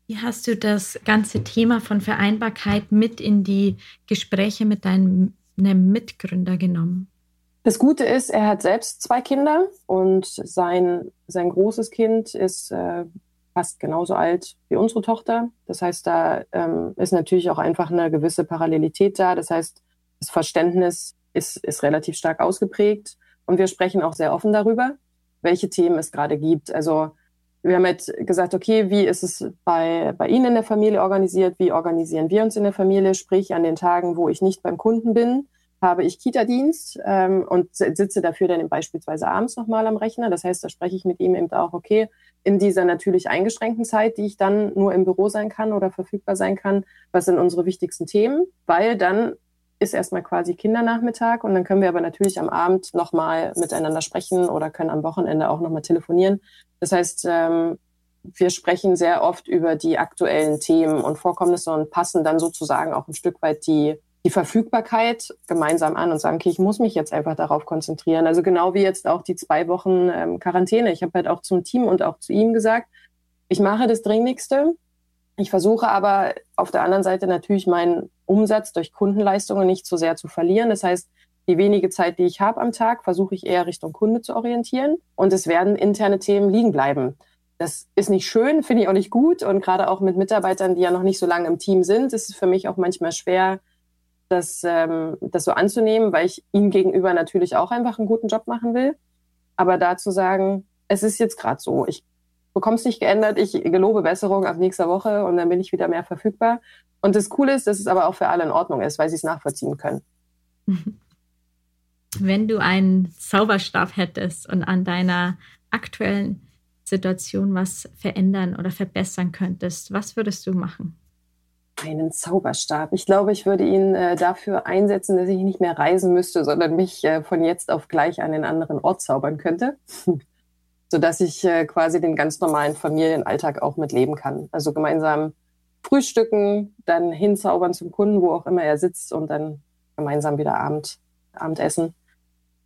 S2: Wie hast du das ganze Thema von Vereinbarkeit mit in die Gespräche mit deinem Mitgründer genommen?
S1: Das Gute ist, er hat selbst zwei Kinder und sein, sein großes Kind ist äh, fast genauso alt wie unsere Tochter. Das heißt, da ähm, ist natürlich auch einfach eine gewisse Parallelität da. Das heißt, das Verständnis ist, ist relativ stark ausgeprägt und wir sprechen auch sehr offen darüber, welche Themen es gerade gibt. Also wir haben jetzt gesagt, okay, wie ist es bei, bei Ihnen in der Familie organisiert? Wie organisieren wir uns in der Familie? Sprich, an den Tagen, wo ich nicht beim Kunden bin, habe ich Kita-Dienst ähm, und sitze dafür dann beispielsweise abends nochmal am Rechner. Das heißt, da spreche ich mit ihm eben auch, okay, in dieser natürlich eingeschränkten Zeit, die ich dann nur im Büro sein kann oder verfügbar sein kann, was sind unsere wichtigsten Themen? Weil dann ist erstmal quasi Kindernachmittag und dann können wir aber natürlich am Abend nochmal miteinander sprechen oder können am Wochenende auch nochmal telefonieren. Das heißt, ähm, wir sprechen sehr oft über die aktuellen Themen und Vorkommnisse und passen dann sozusagen auch ein Stück weit die, die Verfügbarkeit gemeinsam an und sagen, okay, ich muss mich jetzt einfach darauf konzentrieren. Also genau wie jetzt auch die zwei Wochen ähm, Quarantäne. Ich habe halt auch zum Team und auch zu ihm gesagt, ich mache das Dringlichste. Ich versuche aber auf der anderen Seite natürlich meinen Umsatz durch Kundenleistungen nicht zu sehr zu verlieren. Das heißt, die wenige Zeit, die ich habe am Tag, versuche ich eher Richtung Kunde zu orientieren und es werden interne Themen liegen bleiben. Das ist nicht schön, <laughs> finde ich auch nicht gut und gerade auch mit Mitarbeitern, die ja noch nicht so lange im Team sind, ist es für mich auch manchmal schwer, das, ähm, das so anzunehmen, weil ich ihm gegenüber natürlich auch einfach einen guten Job machen will. Aber da zu sagen, es ist jetzt gerade so, ich bekomme es nicht geändert, ich gelobe Besserung ab nächster Woche und dann bin ich wieder mehr verfügbar. Und das Coole ist, dass es aber auch für alle in Ordnung ist, weil sie es nachvollziehen können. <laughs>
S2: Wenn du einen Zauberstab hättest und an deiner aktuellen Situation was verändern oder verbessern könntest, was würdest du machen?
S1: Einen Zauberstab. Ich glaube, ich würde ihn äh, dafür einsetzen, dass ich nicht mehr reisen müsste, sondern mich äh, von jetzt auf gleich an den anderen Ort zaubern könnte. <laughs> sodass ich äh, quasi den ganz normalen Familienalltag auch mitleben kann. Also gemeinsam frühstücken, dann hinzaubern zum Kunden, wo auch immer er sitzt und dann gemeinsam wieder Abend, Abendessen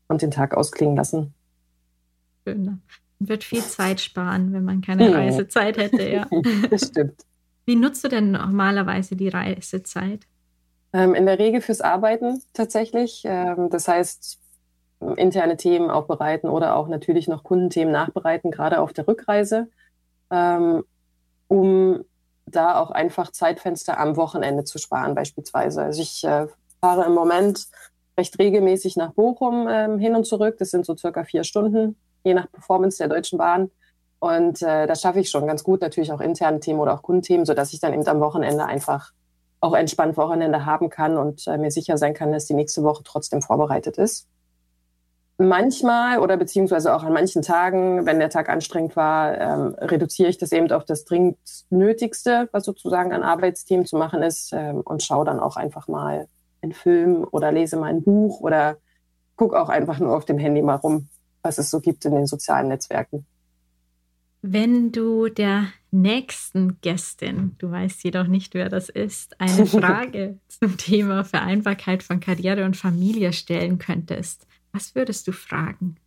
S1: und den Tag ausklingen lassen.
S2: Schön. Ne? Wird viel Zeit sparen, wenn man keine Reisezeit hätte, ja. <laughs>
S1: das stimmt.
S2: Wie nutzt du denn normalerweise die Reisezeit?
S1: Ähm, in der Regel fürs Arbeiten tatsächlich. Ähm, das heißt, interne Themen aufbereiten oder auch natürlich noch Kundenthemen nachbereiten, gerade auf der Rückreise, ähm, um da auch einfach Zeitfenster am Wochenende zu sparen beispielsweise. Also ich äh, fahre im Moment recht regelmäßig nach Bochum hin und zurück. Das sind so circa vier Stunden, je nach Performance der Deutschen Bahn. Und äh, das schaffe ich schon ganz gut, natürlich auch interne Themen oder auch Kundenthemen, sodass ich dann eben am Wochenende einfach auch entspannt Wochenende haben kann und äh, mir sicher sein kann, dass die nächste Woche trotzdem vorbereitet ist. Manchmal oder beziehungsweise auch an manchen Tagen, wenn der Tag anstrengend war, ähm, reduziere ich das eben auf das dringend Nötigste, was sozusagen an Arbeitsteam zu machen ist ähm, und schaue dann auch einfach mal einen Film oder lese mal ein Buch oder gucke auch einfach nur auf dem Handy mal rum, was es so gibt in den sozialen Netzwerken.
S2: Wenn du der nächsten Gästin, du weißt jedoch nicht, wer das ist, eine <laughs> Frage zum Thema Vereinbarkeit von Karriere und Familie stellen könntest, was würdest du fragen?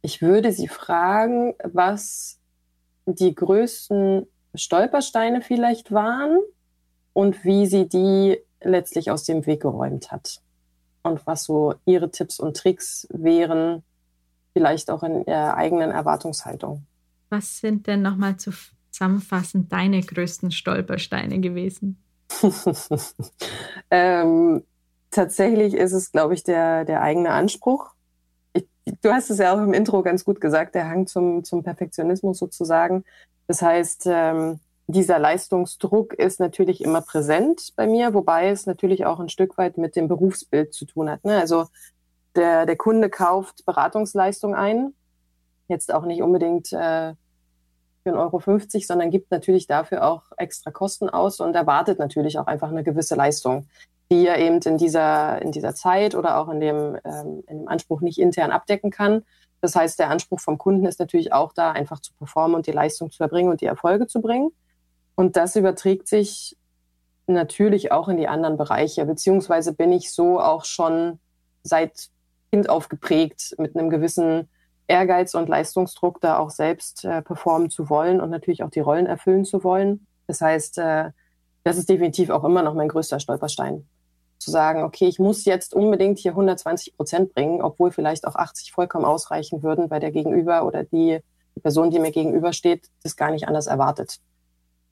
S1: Ich würde sie fragen, was die größten Stolpersteine vielleicht waren und wie sie die letztlich aus dem Weg geräumt hat. Und was so ihre Tipps und Tricks wären, vielleicht auch in ihrer eigenen Erwartungshaltung.
S2: Was sind denn nochmal zusammenfassend deine größten Stolpersteine gewesen? <laughs>
S1: ähm, tatsächlich ist es, glaube ich, der, der eigene Anspruch. Ich, du hast es ja auch im Intro ganz gut gesagt, der Hang zum, zum Perfektionismus sozusagen. Das heißt, ähm, dieser Leistungsdruck ist natürlich immer präsent bei mir, wobei es natürlich auch ein Stück weit mit dem Berufsbild zu tun hat. Ne? Also der, der Kunde kauft Beratungsleistung ein, jetzt auch nicht unbedingt äh, für 1,50 Euro, sondern gibt natürlich dafür auch extra Kosten aus und erwartet natürlich auch einfach eine gewisse Leistung die er eben in dieser, in dieser Zeit oder auch in dem, ähm, in dem Anspruch nicht intern abdecken kann. Das heißt, der Anspruch vom Kunden ist natürlich auch da, einfach zu performen und die Leistung zu erbringen und die Erfolge zu bringen. Und das überträgt sich natürlich auch in die anderen Bereiche, beziehungsweise bin ich so auch schon seit Kind aufgeprägt mit einem gewissen Ehrgeiz und Leistungsdruck, da auch selbst äh, performen zu wollen und natürlich auch die Rollen erfüllen zu wollen. Das heißt, äh, das ist definitiv auch immer noch mein größter Stolperstein zu sagen, okay, ich muss jetzt unbedingt hier 120 Prozent bringen, obwohl vielleicht auch 80 vollkommen ausreichen würden, weil der Gegenüber oder die, die Person, die mir gegenübersteht, das gar nicht anders erwartet.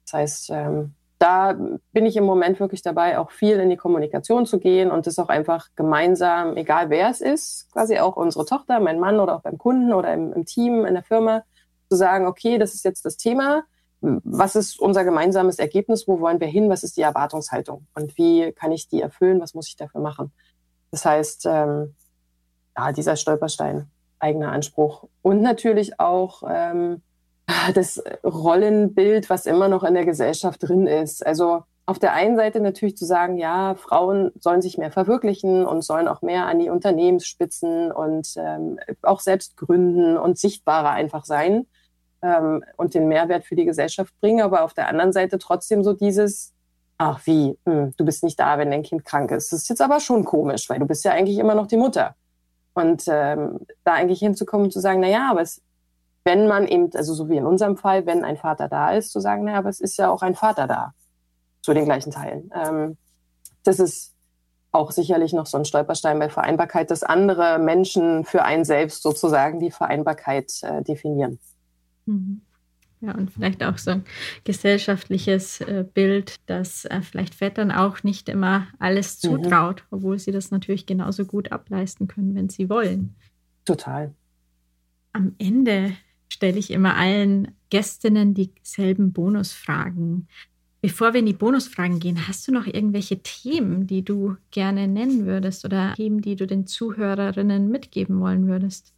S1: Das heißt, ähm, da bin ich im Moment wirklich dabei, auch viel in die Kommunikation zu gehen und das auch einfach gemeinsam, egal wer es ist, quasi auch unsere Tochter, mein Mann oder auch beim Kunden oder im, im Team, in der Firma, zu sagen, okay, das ist jetzt das Thema. Was ist unser gemeinsames Ergebnis, wo wollen wir hin, was ist die Erwartungshaltung? Und wie kann ich die erfüllen, was muss ich dafür machen. Das heißt, ähm, ja, dieser Stolperstein, eigener Anspruch. Und natürlich auch ähm, das Rollenbild, was immer noch in der Gesellschaft drin ist. Also auf der einen Seite natürlich zu sagen, ja, Frauen sollen sich mehr verwirklichen und sollen auch mehr an die Unternehmensspitzen und ähm, auch selbst gründen und sichtbarer einfach sein ähm, und den Mehrwert für die Gesellschaft bringen, aber auf der anderen Seite trotzdem so dieses, ach wie, hm, du bist nicht da, wenn dein Kind krank ist. Das ist jetzt aber schon komisch, weil du bist ja eigentlich immer noch die Mutter. Und ähm, da eigentlich hinzukommen und zu sagen, na ja, aber es, wenn man eben, also so wie in unserem Fall, wenn ein Vater da ist, zu sagen, naja, aber es ist ja auch ein Vater da, zu den gleichen Teilen. Ähm, das ist auch sicherlich noch so ein Stolperstein bei Vereinbarkeit, dass andere Menschen für einen selbst sozusagen die Vereinbarkeit äh, definieren.
S2: Mhm. Ja, und vielleicht auch so ein gesellschaftliches äh, Bild, dass äh, vielleicht Vätern auch nicht immer alles mhm. zutraut, mhm. obwohl sie das natürlich genauso gut ableisten können, wenn sie wollen.
S1: Total.
S2: Am Ende stelle ich immer allen Gästinnen dieselben Bonusfragen. Bevor wir in die Bonusfragen gehen, hast du noch irgendwelche Themen, die du gerne nennen würdest oder Themen, die du den Zuhörerinnen mitgeben wollen würdest?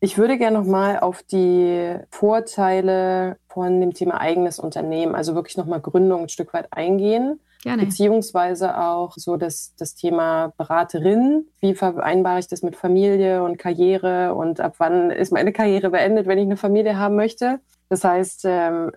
S1: Ich würde gerne nochmal auf die Vorteile von dem Thema eigenes Unternehmen, also wirklich nochmal Gründung ein Stück weit eingehen. Gerne. Beziehungsweise auch so das, das Thema Beraterin. Wie vereinbare ich das mit Familie und Karriere und ab wann ist meine Karriere beendet, wenn ich eine Familie haben möchte? Das heißt, ähm,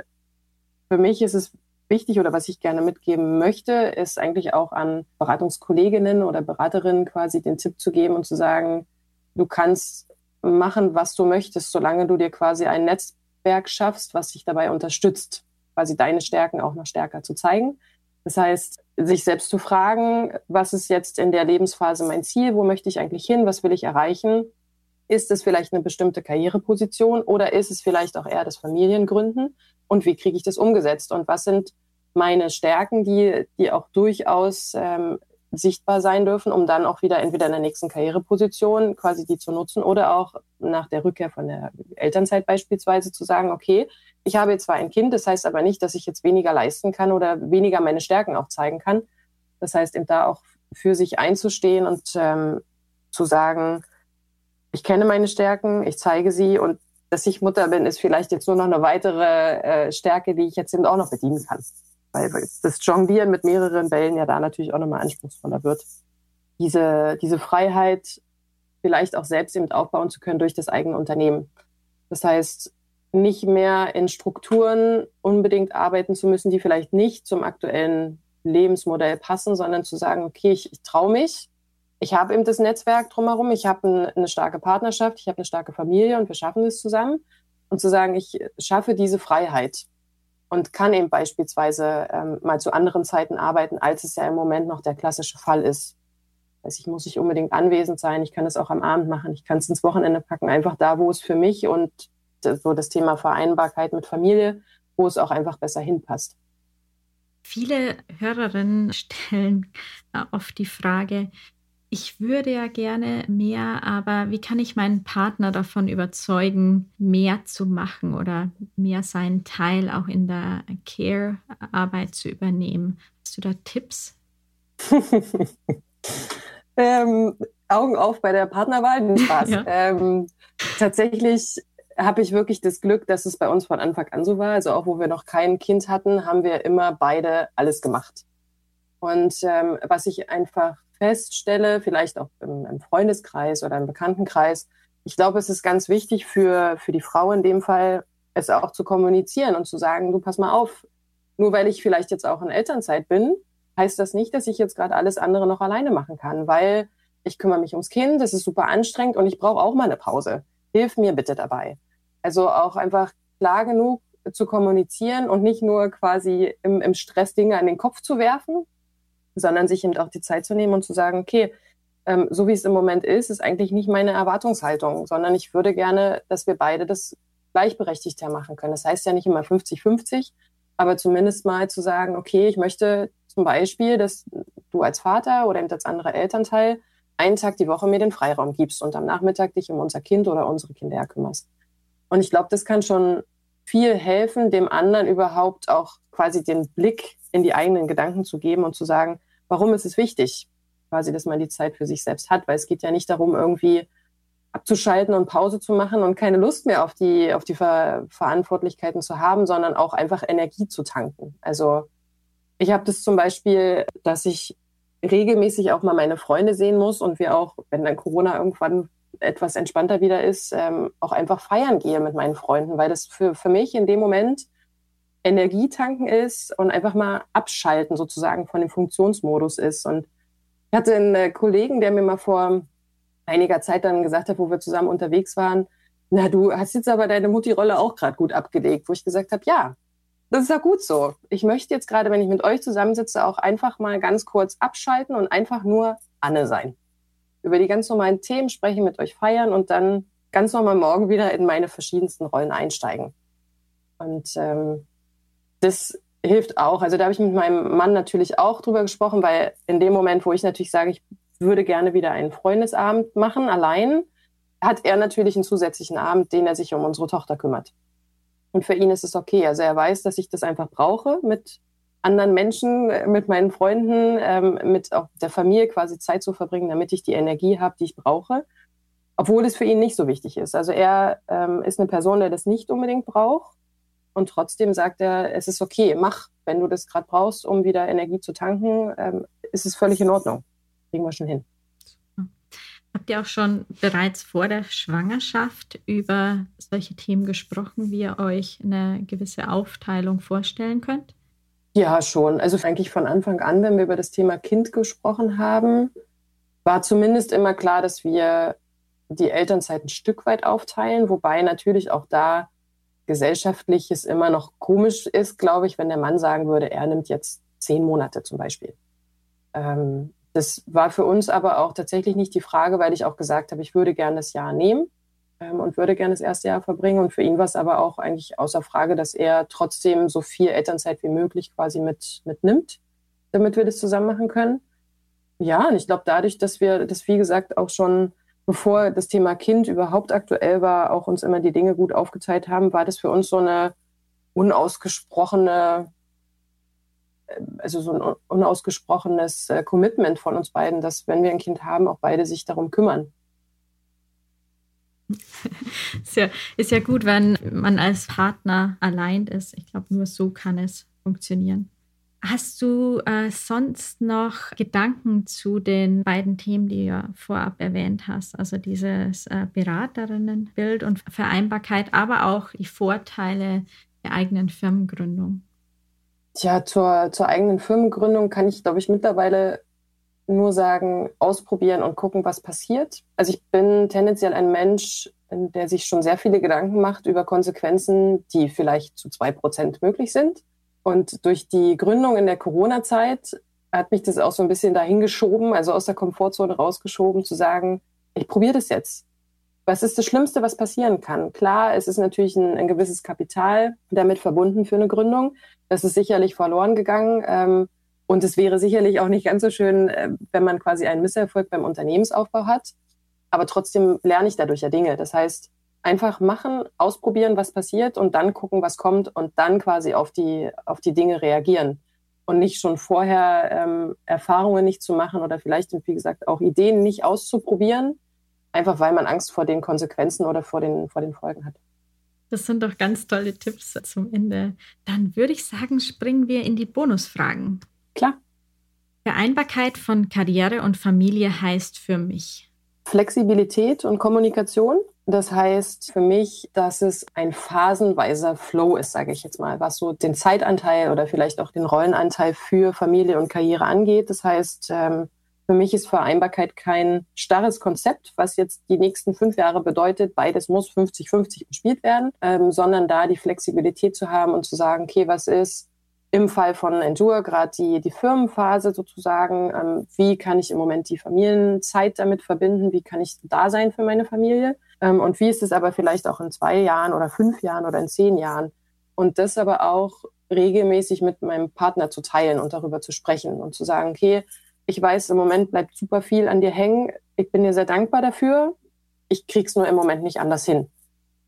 S1: für mich ist es wichtig oder was ich gerne mitgeben möchte, ist eigentlich auch an Beratungskolleginnen oder Beraterinnen quasi den Tipp zu geben und zu sagen, du kannst machen, was du möchtest, solange du dir quasi ein Netzwerk schaffst, was dich dabei unterstützt, quasi deine Stärken auch noch stärker zu zeigen. Das heißt, sich selbst zu fragen, was ist jetzt in der Lebensphase mein Ziel? Wo möchte ich eigentlich hin? Was will ich erreichen? Ist es vielleicht eine bestimmte Karriereposition oder ist es vielleicht auch eher das Familiengründen? Und wie kriege ich das umgesetzt? Und was sind meine Stärken, die, die auch durchaus ähm, sichtbar sein dürfen, um dann auch wieder entweder in der nächsten Karriereposition quasi die zu nutzen oder auch nach der Rückkehr von der Elternzeit beispielsweise zu sagen, okay, ich habe jetzt zwar ein Kind, das heißt aber nicht, dass ich jetzt weniger leisten kann oder weniger meine Stärken auch zeigen kann. Das heißt eben da auch für sich einzustehen und ähm, zu sagen, ich kenne meine Stärken, ich zeige sie und dass ich Mutter bin, ist vielleicht jetzt nur noch eine weitere äh, Stärke, die ich jetzt eben auch noch bedienen kann weil das Jonglieren mit mehreren Bällen ja da natürlich auch nochmal anspruchsvoller wird. Diese, diese Freiheit vielleicht auch selbst eben aufbauen zu können durch das eigene Unternehmen. Das heißt, nicht mehr in Strukturen unbedingt arbeiten zu müssen, die vielleicht nicht zum aktuellen Lebensmodell passen, sondern zu sagen, okay, ich, ich traue mich, ich habe eben das Netzwerk drumherum, ich habe eine, eine starke Partnerschaft, ich habe eine starke Familie und wir schaffen es zusammen. Und zu sagen, ich schaffe diese Freiheit und kann eben beispielsweise ähm, mal zu anderen Zeiten arbeiten, als es ja im Moment noch der klassische Fall ist. Also ich muss nicht unbedingt anwesend sein, ich kann es auch am Abend machen, ich kann es ins Wochenende packen, einfach da, wo es für mich und so das Thema Vereinbarkeit mit Familie, wo es auch einfach besser hinpasst.
S2: Viele Hörerinnen stellen <laughs> oft die Frage, ich würde ja gerne mehr, aber wie kann ich meinen Partner davon überzeugen, mehr zu machen oder mehr seinen Teil auch in der Care-Arbeit zu übernehmen? Hast du da Tipps? <laughs>
S1: ähm, Augen auf bei der Partnerwahl, Spaß. <laughs> ja. ähm, tatsächlich habe ich wirklich das Glück, dass es bei uns von Anfang an so war. Also auch wo wir noch kein Kind hatten, haben wir immer beide alles gemacht. Und ähm, was ich einfach feststelle, vielleicht auch im, im Freundeskreis oder im Bekanntenkreis. Ich glaube, es ist ganz wichtig für, für die Frau in dem Fall, es auch zu kommunizieren und zu sagen, du pass mal auf, nur weil ich vielleicht jetzt auch in Elternzeit bin, heißt das nicht, dass ich jetzt gerade alles andere noch alleine machen kann, weil ich kümmere mich ums Kind, es ist super anstrengend und ich brauche auch mal eine Pause. Hilf mir bitte dabei. Also auch einfach klar genug zu kommunizieren und nicht nur quasi im, im Stress Dinge an den Kopf zu werfen, sondern sich eben auch die Zeit zu nehmen und zu sagen, okay, ähm, so wie es im Moment ist, ist eigentlich nicht meine Erwartungshaltung, sondern ich würde gerne, dass wir beide das gleichberechtigter machen können. Das heißt ja nicht immer 50-50, aber zumindest mal zu sagen, okay, ich möchte zum Beispiel, dass du als Vater oder eben als anderer Elternteil einen Tag die Woche mir den Freiraum gibst und am Nachmittag dich um unser Kind oder unsere Kinder kümmerst. Und ich glaube, das kann schon viel helfen, dem anderen überhaupt auch quasi den Blick in die eigenen Gedanken zu geben und zu sagen, warum ist es wichtig, quasi, dass man die Zeit für sich selbst hat, weil es geht ja nicht darum, irgendwie abzuschalten und Pause zu machen und keine Lust mehr auf die, auf die Ver Verantwortlichkeiten zu haben, sondern auch einfach Energie zu tanken. Also ich habe das zum Beispiel, dass ich regelmäßig auch mal meine Freunde sehen muss und wir auch, wenn dann Corona irgendwann etwas entspannter wieder ist, ähm, auch einfach feiern gehe mit meinen Freunden, weil das für, für mich in dem Moment Energie tanken ist und einfach mal abschalten sozusagen von dem Funktionsmodus ist. Und ich hatte einen äh, Kollegen, der mir mal vor einiger Zeit dann gesagt hat, wo wir zusammen unterwegs waren, na, du hast jetzt aber deine Mutti-Rolle auch gerade gut abgelegt, wo ich gesagt habe, ja, das ist ja gut so. Ich möchte jetzt gerade, wenn ich mit euch zusammensitze, auch einfach mal ganz kurz abschalten und einfach nur Anne sein. Über die ganz normalen Themen sprechen, mit euch feiern und dann ganz normal morgen wieder in meine verschiedensten Rollen einsteigen. Und ähm, das hilft auch. Also da habe ich mit meinem Mann natürlich auch drüber gesprochen, weil in dem Moment, wo ich natürlich sage, ich würde gerne wieder einen Freundesabend machen, allein, hat er natürlich einen zusätzlichen Abend, den er sich um unsere Tochter kümmert. Und für ihn ist es okay. Also er weiß, dass ich das einfach brauche, mit anderen Menschen, mit meinen Freunden, ähm, mit auch der Familie quasi Zeit zu verbringen, damit ich die Energie habe, die ich brauche. Obwohl es für ihn nicht so wichtig ist. Also er ähm, ist eine Person, der das nicht unbedingt braucht und trotzdem sagt er, es ist okay, mach, wenn du das gerade brauchst, um wieder Energie zu tanken, ähm, ist es völlig in Ordnung. Kriegen wir schon hin.
S2: Habt ihr auch schon bereits vor der Schwangerschaft über solche Themen gesprochen, wie ihr euch eine gewisse Aufteilung vorstellen könnt?
S1: Ja, schon. Also eigentlich von Anfang an, wenn wir über das Thema Kind gesprochen haben, war zumindest immer klar, dass wir die Elternzeit ein Stück weit aufteilen, wobei natürlich auch da gesellschaftlich es immer noch komisch ist, glaube ich, wenn der Mann sagen würde, er nimmt jetzt zehn Monate zum Beispiel. Ähm, das war für uns aber auch tatsächlich nicht die Frage, weil ich auch gesagt habe, ich würde gerne das Jahr nehmen ähm, und würde gerne das erste Jahr verbringen. Und für ihn war es aber auch eigentlich außer Frage, dass er trotzdem so viel Elternzeit wie möglich quasi mit, mitnimmt, damit wir das zusammen machen können. Ja, und ich glaube, dadurch, dass wir das, wie gesagt, auch schon bevor das Thema Kind überhaupt aktuell war, auch uns immer die Dinge gut aufgeteilt haben, war das für uns so eine unausgesprochene also so ein unausgesprochenes äh, Commitment von uns beiden, dass wenn wir ein Kind haben, auch beide sich darum kümmern. <laughs>
S2: Ist ja, ist ja gut, wenn man als Partner allein ist. Ich glaube, nur so kann es funktionieren. Hast du äh, sonst noch Gedanken zu den beiden Themen, die du ja vorab erwähnt hast? Also dieses äh, Beraterinnenbild und Vereinbarkeit, aber auch die Vorteile der eigenen Firmengründung.
S1: Tja, zur, zur eigenen Firmengründung kann ich, glaube ich, mittlerweile nur sagen, ausprobieren und gucken, was passiert. Also ich bin tendenziell ein Mensch, der sich schon sehr viele Gedanken macht über Konsequenzen, die vielleicht zu zwei Prozent möglich sind. Und durch die Gründung in der Corona-Zeit hat mich das auch so ein bisschen dahingeschoben, also aus der Komfortzone rausgeschoben, zu sagen, ich probiere das jetzt. Was ist das Schlimmste, was passieren kann? Klar, es ist natürlich ein, ein gewisses Kapital damit verbunden für eine Gründung. Das ist sicherlich verloren gegangen. Ähm, und es wäre sicherlich auch nicht ganz so schön, äh, wenn man quasi einen Misserfolg beim Unternehmensaufbau hat. Aber trotzdem lerne ich dadurch ja Dinge. Das heißt, einfach machen, ausprobieren, was passiert und dann gucken, was kommt und dann quasi auf die, auf die Dinge reagieren. Und nicht schon vorher ähm, Erfahrungen nicht zu machen oder vielleicht, wie gesagt, auch Ideen nicht auszuprobieren, einfach weil man Angst vor den Konsequenzen oder vor den, vor den Folgen hat.
S2: Das sind doch ganz tolle Tipps zum Ende. Dann würde ich sagen, springen wir in die Bonusfragen.
S1: Klar.
S2: Vereinbarkeit von Karriere und Familie heißt für mich
S1: Flexibilität und Kommunikation. Das heißt für mich, dass es ein phasenweiser Flow ist, sage ich jetzt mal, was so den Zeitanteil oder vielleicht auch den Rollenanteil für Familie und Karriere angeht. Das heißt, ähm, für mich ist Vereinbarkeit kein starres Konzept, was jetzt die nächsten fünf Jahre bedeutet, beides muss 50-50 bespielt werden, ähm, sondern da die Flexibilität zu haben und zu sagen, okay, was ist im Fall von Endure gerade die, die Firmenphase sozusagen, ähm, wie kann ich im Moment die Familienzeit damit verbinden, wie kann ich da sein für meine Familie ähm, und wie ist es aber vielleicht auch in zwei Jahren oder fünf Jahren oder in zehn Jahren und das aber auch regelmäßig mit meinem Partner zu teilen und darüber zu sprechen und zu sagen, okay, ich weiß, im Moment bleibt super viel an dir hängen. Ich bin dir sehr dankbar dafür. Ich krieg's nur im Moment nicht anders hin.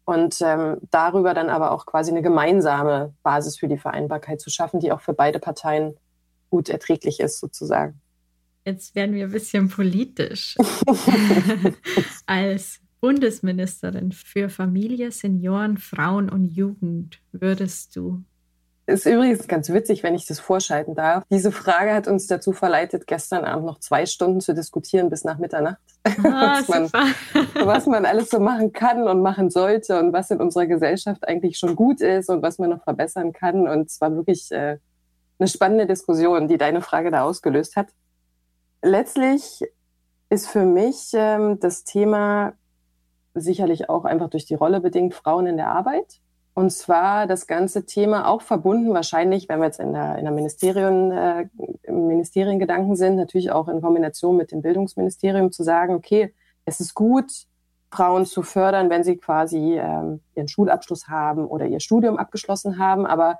S1: Und ähm, darüber dann aber auch quasi eine gemeinsame Basis für die Vereinbarkeit zu schaffen, die auch für beide Parteien gut erträglich ist, sozusagen.
S2: Jetzt werden wir ein bisschen politisch. <laughs> Als Bundesministerin für Familie, Senioren, Frauen und Jugend würdest du
S1: ist übrigens ganz witzig, wenn ich das vorschalten darf. Diese Frage hat uns dazu verleitet, gestern Abend noch zwei Stunden zu diskutieren bis nach Mitternacht. <laughs> Ah, was, man, <laughs> was man alles so machen kann und machen sollte und was in unserer Gesellschaft eigentlich schon gut ist und was man noch verbessern kann. Und es war wirklich äh, eine spannende Diskussion, die deine Frage da ausgelöst hat. Letztlich ist für mich ähm, das Thema sicherlich auch einfach durch die Rolle bedingt Frauen in der Arbeit und zwar das ganze Thema auch verbunden, wahrscheinlich, wenn wir jetzt in der, in der Ministerien, äh, Ministeriengedanken sind, natürlich auch in Kombination mit dem Bildungsministerium zu sagen, okay, es ist gut, Frauen zu fördern, wenn sie quasi ähm, ihren Schulabschluss haben oder ihr Studium abgeschlossen haben. Aber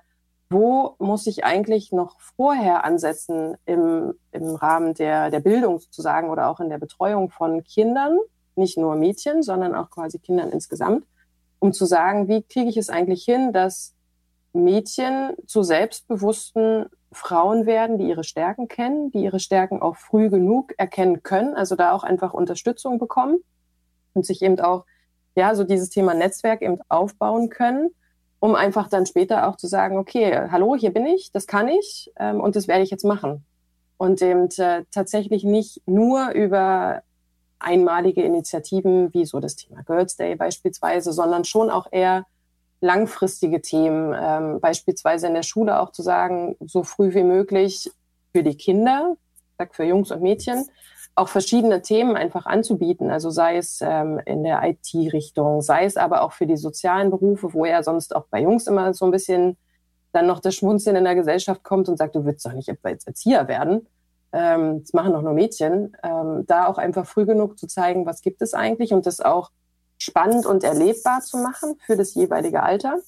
S1: wo muss ich eigentlich noch vorher ansetzen im, im Rahmen der, der Bildung sozusagen oder auch in der Betreuung von Kindern, nicht nur Mädchen, sondern auch quasi Kindern insgesamt? Um zu sagen, wie kriege ich es eigentlich hin, dass Mädchen zu selbstbewussten Frauen werden, die ihre Stärken kennen, die ihre Stärken auch früh genug erkennen können, also da auch einfach Unterstützung bekommen und sich eben auch, ja, so dieses Thema Netzwerk eben aufbauen können um einfach dann später auch zu sagen, okay, hallo, hier bin ich, das kann ich ähm, und das werde ich jetzt machen. Und eben äh, tatsächlich nicht nur über einmalige Initiativen wie so das Thema Girls Day beispielsweise, sondern schon auch eher langfristige Themen, ähm, beispielsweise in der Schule auch zu sagen, so früh wie möglich für die Kinder, für Jungs und Mädchen, auch verschiedene Themen einfach anzubieten. Also sei es ähm, in der IT-Richtung, sei es aber auch für die sozialen Berufe, wo ja sonst auch bei Jungs immer so ein bisschen dann noch das Schmunzeln in der Gesellschaft kommt und sagt, du willst doch nicht jetzt Erzieher werden. Ähm, das machen doch nur Mädchen. Ähm, da auch einfach früh genug zu zeigen, was gibt es eigentlich und das auch spannend und erlebbar zu machen für das jeweilige Alter.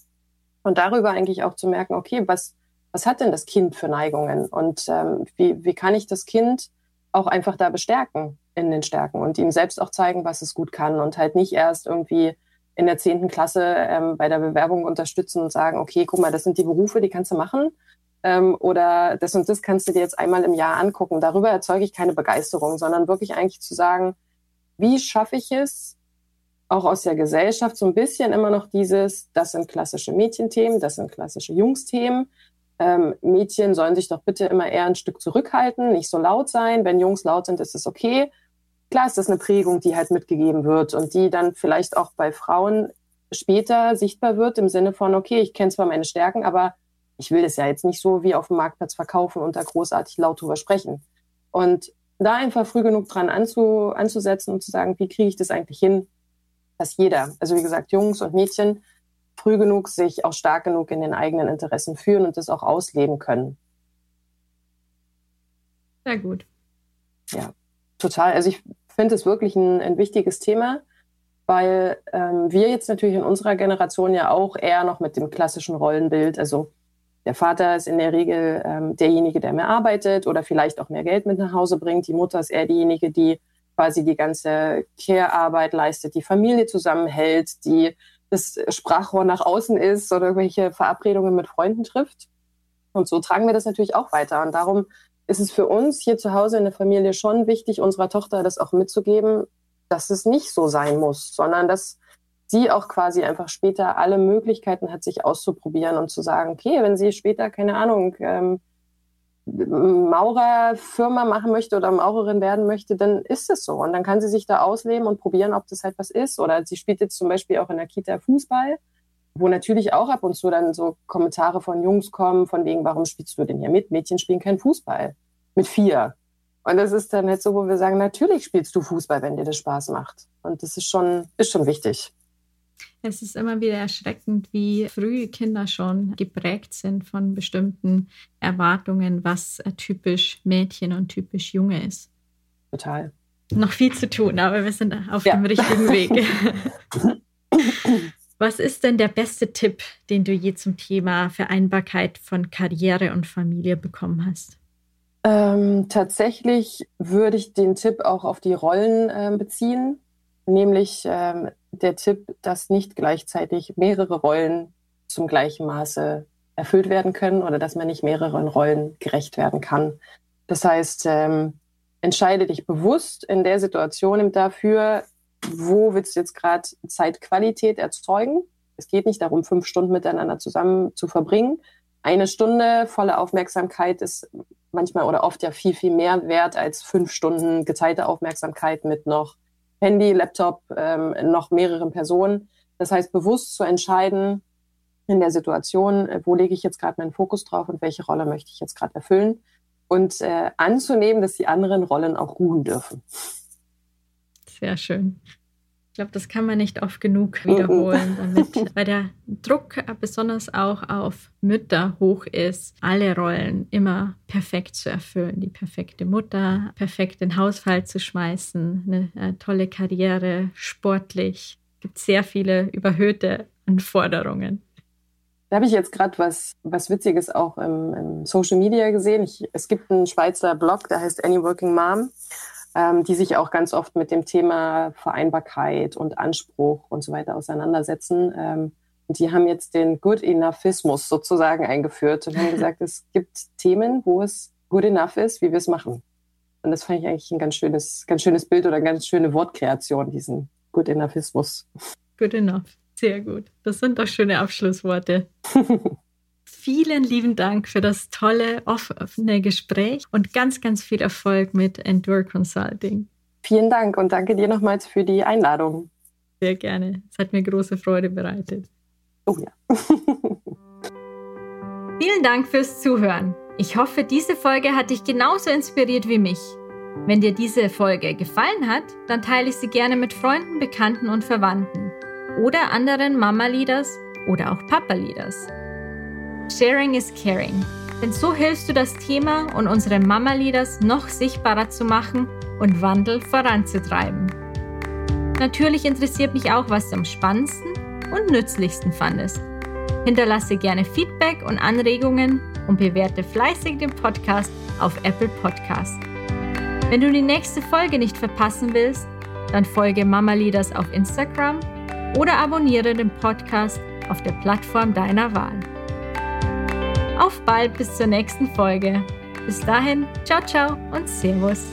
S1: Und darüber eigentlich auch zu merken, okay, was, was hat denn das Kind für Neigungen und ähm, wie, wie kann ich das Kind auch einfach da bestärken in den Stärken und ihm selbst auch zeigen, was es gut kann und halt nicht erst irgendwie in der zehnten Klasse ähm, bei der Bewerbung unterstützen und sagen, okay, guck mal, das sind die Berufe, die kannst du machen ähm, oder das und das kannst du dir jetzt einmal im Jahr angucken. Darüber erzeuge ich keine Begeisterung, sondern wirklich eigentlich zu sagen, wie schaffe ich es, auch aus der Gesellschaft so ein bisschen immer noch dieses, das sind klassische Mädchenthemen, das sind klassische Jungsthemen, ähm, Mädchen sollen sich doch bitte immer eher ein Stück zurückhalten, nicht so laut sein. Wenn Jungs laut sind, ist es okay. Klar ist das eine Prägung, die halt mitgegeben wird und die dann vielleicht auch bei Frauen später sichtbar wird im Sinne von, okay, ich kenne zwar meine Stärken, aber ich will das ja jetzt nicht so wie auf dem Marktplatz verkaufen und da großartig laut drüber sprechen. Und da einfach früh genug dran anzu, anzusetzen und zu sagen, wie kriege ich das eigentlich hin, dass jeder, also wie gesagt, Jungs und Mädchen, früh genug sich auch stark genug in den eigenen Interessen führen und das auch ausleben können.
S2: Sehr gut.
S1: Ja, total. Also ich finde es wirklich ein, ein, wichtiges Thema, weil ähm, wir jetzt natürlich in unserer Generation ja auch eher noch mit dem klassischen Rollenbild, also der Vater ist in der Regel ähm, derjenige, der mehr arbeitet oder vielleicht auch mehr Geld mit nach Hause bringt. Die Mutter ist eher diejenige, die quasi die ganze Care-Arbeit leistet, die Familie zusammenhält, die das Sprachrohr nach außen ist oder irgendwelche Verabredungen mit Freunden trifft. Und so tragen wir das natürlich auch weiter. Und darum ist es für uns hier zu Hause in der Familie schon wichtig, unserer Tochter das auch mitzugeben, dass es nicht so sein muss, sondern dass sie auch quasi einfach später alle Möglichkeiten hat, sich auszuprobieren und zu sagen, okay, wenn sie später, keine Ahnung, ähm, Maurerfirma machen möchte oder Maurerin werden möchte, dann ist es so. Und dann kann sie sich da ausleben und probieren, ob das halt was ist. Oder sie spielt jetzt zum Beispiel auch in der Kita Fußball, wo natürlich auch ab und zu dann so Kommentare von Jungs kommen, von wegen, warum spielst du denn hier mit? Mädchen spielen keinen Fußball. Mit vier. Und das ist dann halt so, wo wir sagen, natürlich spielst du Fußball, wenn dir das Spaß macht. Und das ist schon, ist schon wichtig.
S2: Es ist immer wieder erschreckend, wie früh Kinder schon geprägt sind von bestimmten Erwartungen, was typisch Mädchen und typisch Junge ist.
S1: Total.
S2: Noch viel zu tun, aber wir sind auf ja. dem richtigen Weg. <laughs> was ist denn der beste Tipp, den du je zum Thema Vereinbarkeit von Karriere und Familie bekommen hast?
S1: Ähm, tatsächlich würde ich den Tipp auch auf die Rollen äh, beziehen, nämlich ähm, der Tipp, dass nicht gleichzeitig mehrere Rollen zum gleichen Maße erfüllt werden können oder dass man nicht mehreren Rollen gerecht werden kann. Das heißt, ähm, entscheide dich bewusst in der Situation dafür, wo willst du jetzt gerade Zeitqualität erzeugen. Es geht nicht darum, fünf Stunden miteinander zusammen zu verbringen. Eine Stunde volle Aufmerksamkeit ist manchmal oder oft ja viel, viel mehr wert als fünf Stunden geteilte Aufmerksamkeit mit noch Handy, Laptop, ähm, noch mehreren Personen. Das heißt, bewusst zu entscheiden in der Situation, äh, wo lege ich jetzt gerade meinen Fokus drauf und welche Rolle möchte ich jetzt gerade erfüllen und äh, anzunehmen, dass die anderen Rollen auch ruhen dürfen.
S2: Sehr schön glaube, das kann man nicht oft genug wiederholen, damit, <laughs> weil der Druck besonders auch auf Mütter hoch ist, alle Rollen immer perfekt zu erfüllen. Die perfekte Mutter, perfekt den Haushalt zu schmeißen, eine, eine tolle Karriere, sportlich. Es gibt sehr viele überhöhte Anforderungen.
S1: Da habe ich jetzt gerade was, was Witziges auch im, im Social Media gesehen. Ich, es gibt einen Schweizer Blog, der heißt Any Working Mom ähm, die sich auch ganz oft mit dem Thema Vereinbarkeit und Anspruch und so weiter auseinandersetzen. Ähm, und die haben jetzt den Good Enoughismus sozusagen eingeführt und haben <laughs> gesagt, es gibt Themen, wo es good enough ist, wie wir es machen. Und das fand ich eigentlich ein ganz schönes, ganz schönes Bild oder eine ganz schöne Wortkreation, diesen Good Enoughismus.
S2: Good enough. Sehr gut. Das sind doch schöne Abschlussworte. <laughs> Vielen lieben Dank für das tolle, offene Gespräch und ganz, ganz viel Erfolg mit Endure Consulting.
S1: Vielen Dank und danke dir nochmals für die Einladung.
S2: Sehr gerne. Es hat mir große Freude bereitet.
S1: Oh ja. <laughs>
S2: Vielen Dank fürs Zuhören. Ich hoffe, diese Folge hat dich genauso inspiriert wie mich. Wenn dir diese Folge gefallen hat, dann teile ich sie gerne mit Freunden, Bekannten und Verwandten oder anderen Mama-Leaders oder auch Papa-Leaders. Sharing is caring, denn so hilfst du das Thema und unsere Mama-Leaders noch sichtbarer zu machen und Wandel voranzutreiben. Natürlich interessiert mich auch, was du am spannendsten und nützlichsten fandest. Hinterlasse gerne Feedback und Anregungen und bewerte fleißig den Podcast auf Apple Podcast. Wenn du die nächste Folge nicht verpassen willst, dann folge Mama Leaders auf Instagram oder abonniere den Podcast auf der Plattform deiner Wahl. Auf bald bis zur nächsten Folge. Bis dahin, ciao, ciao und Servus.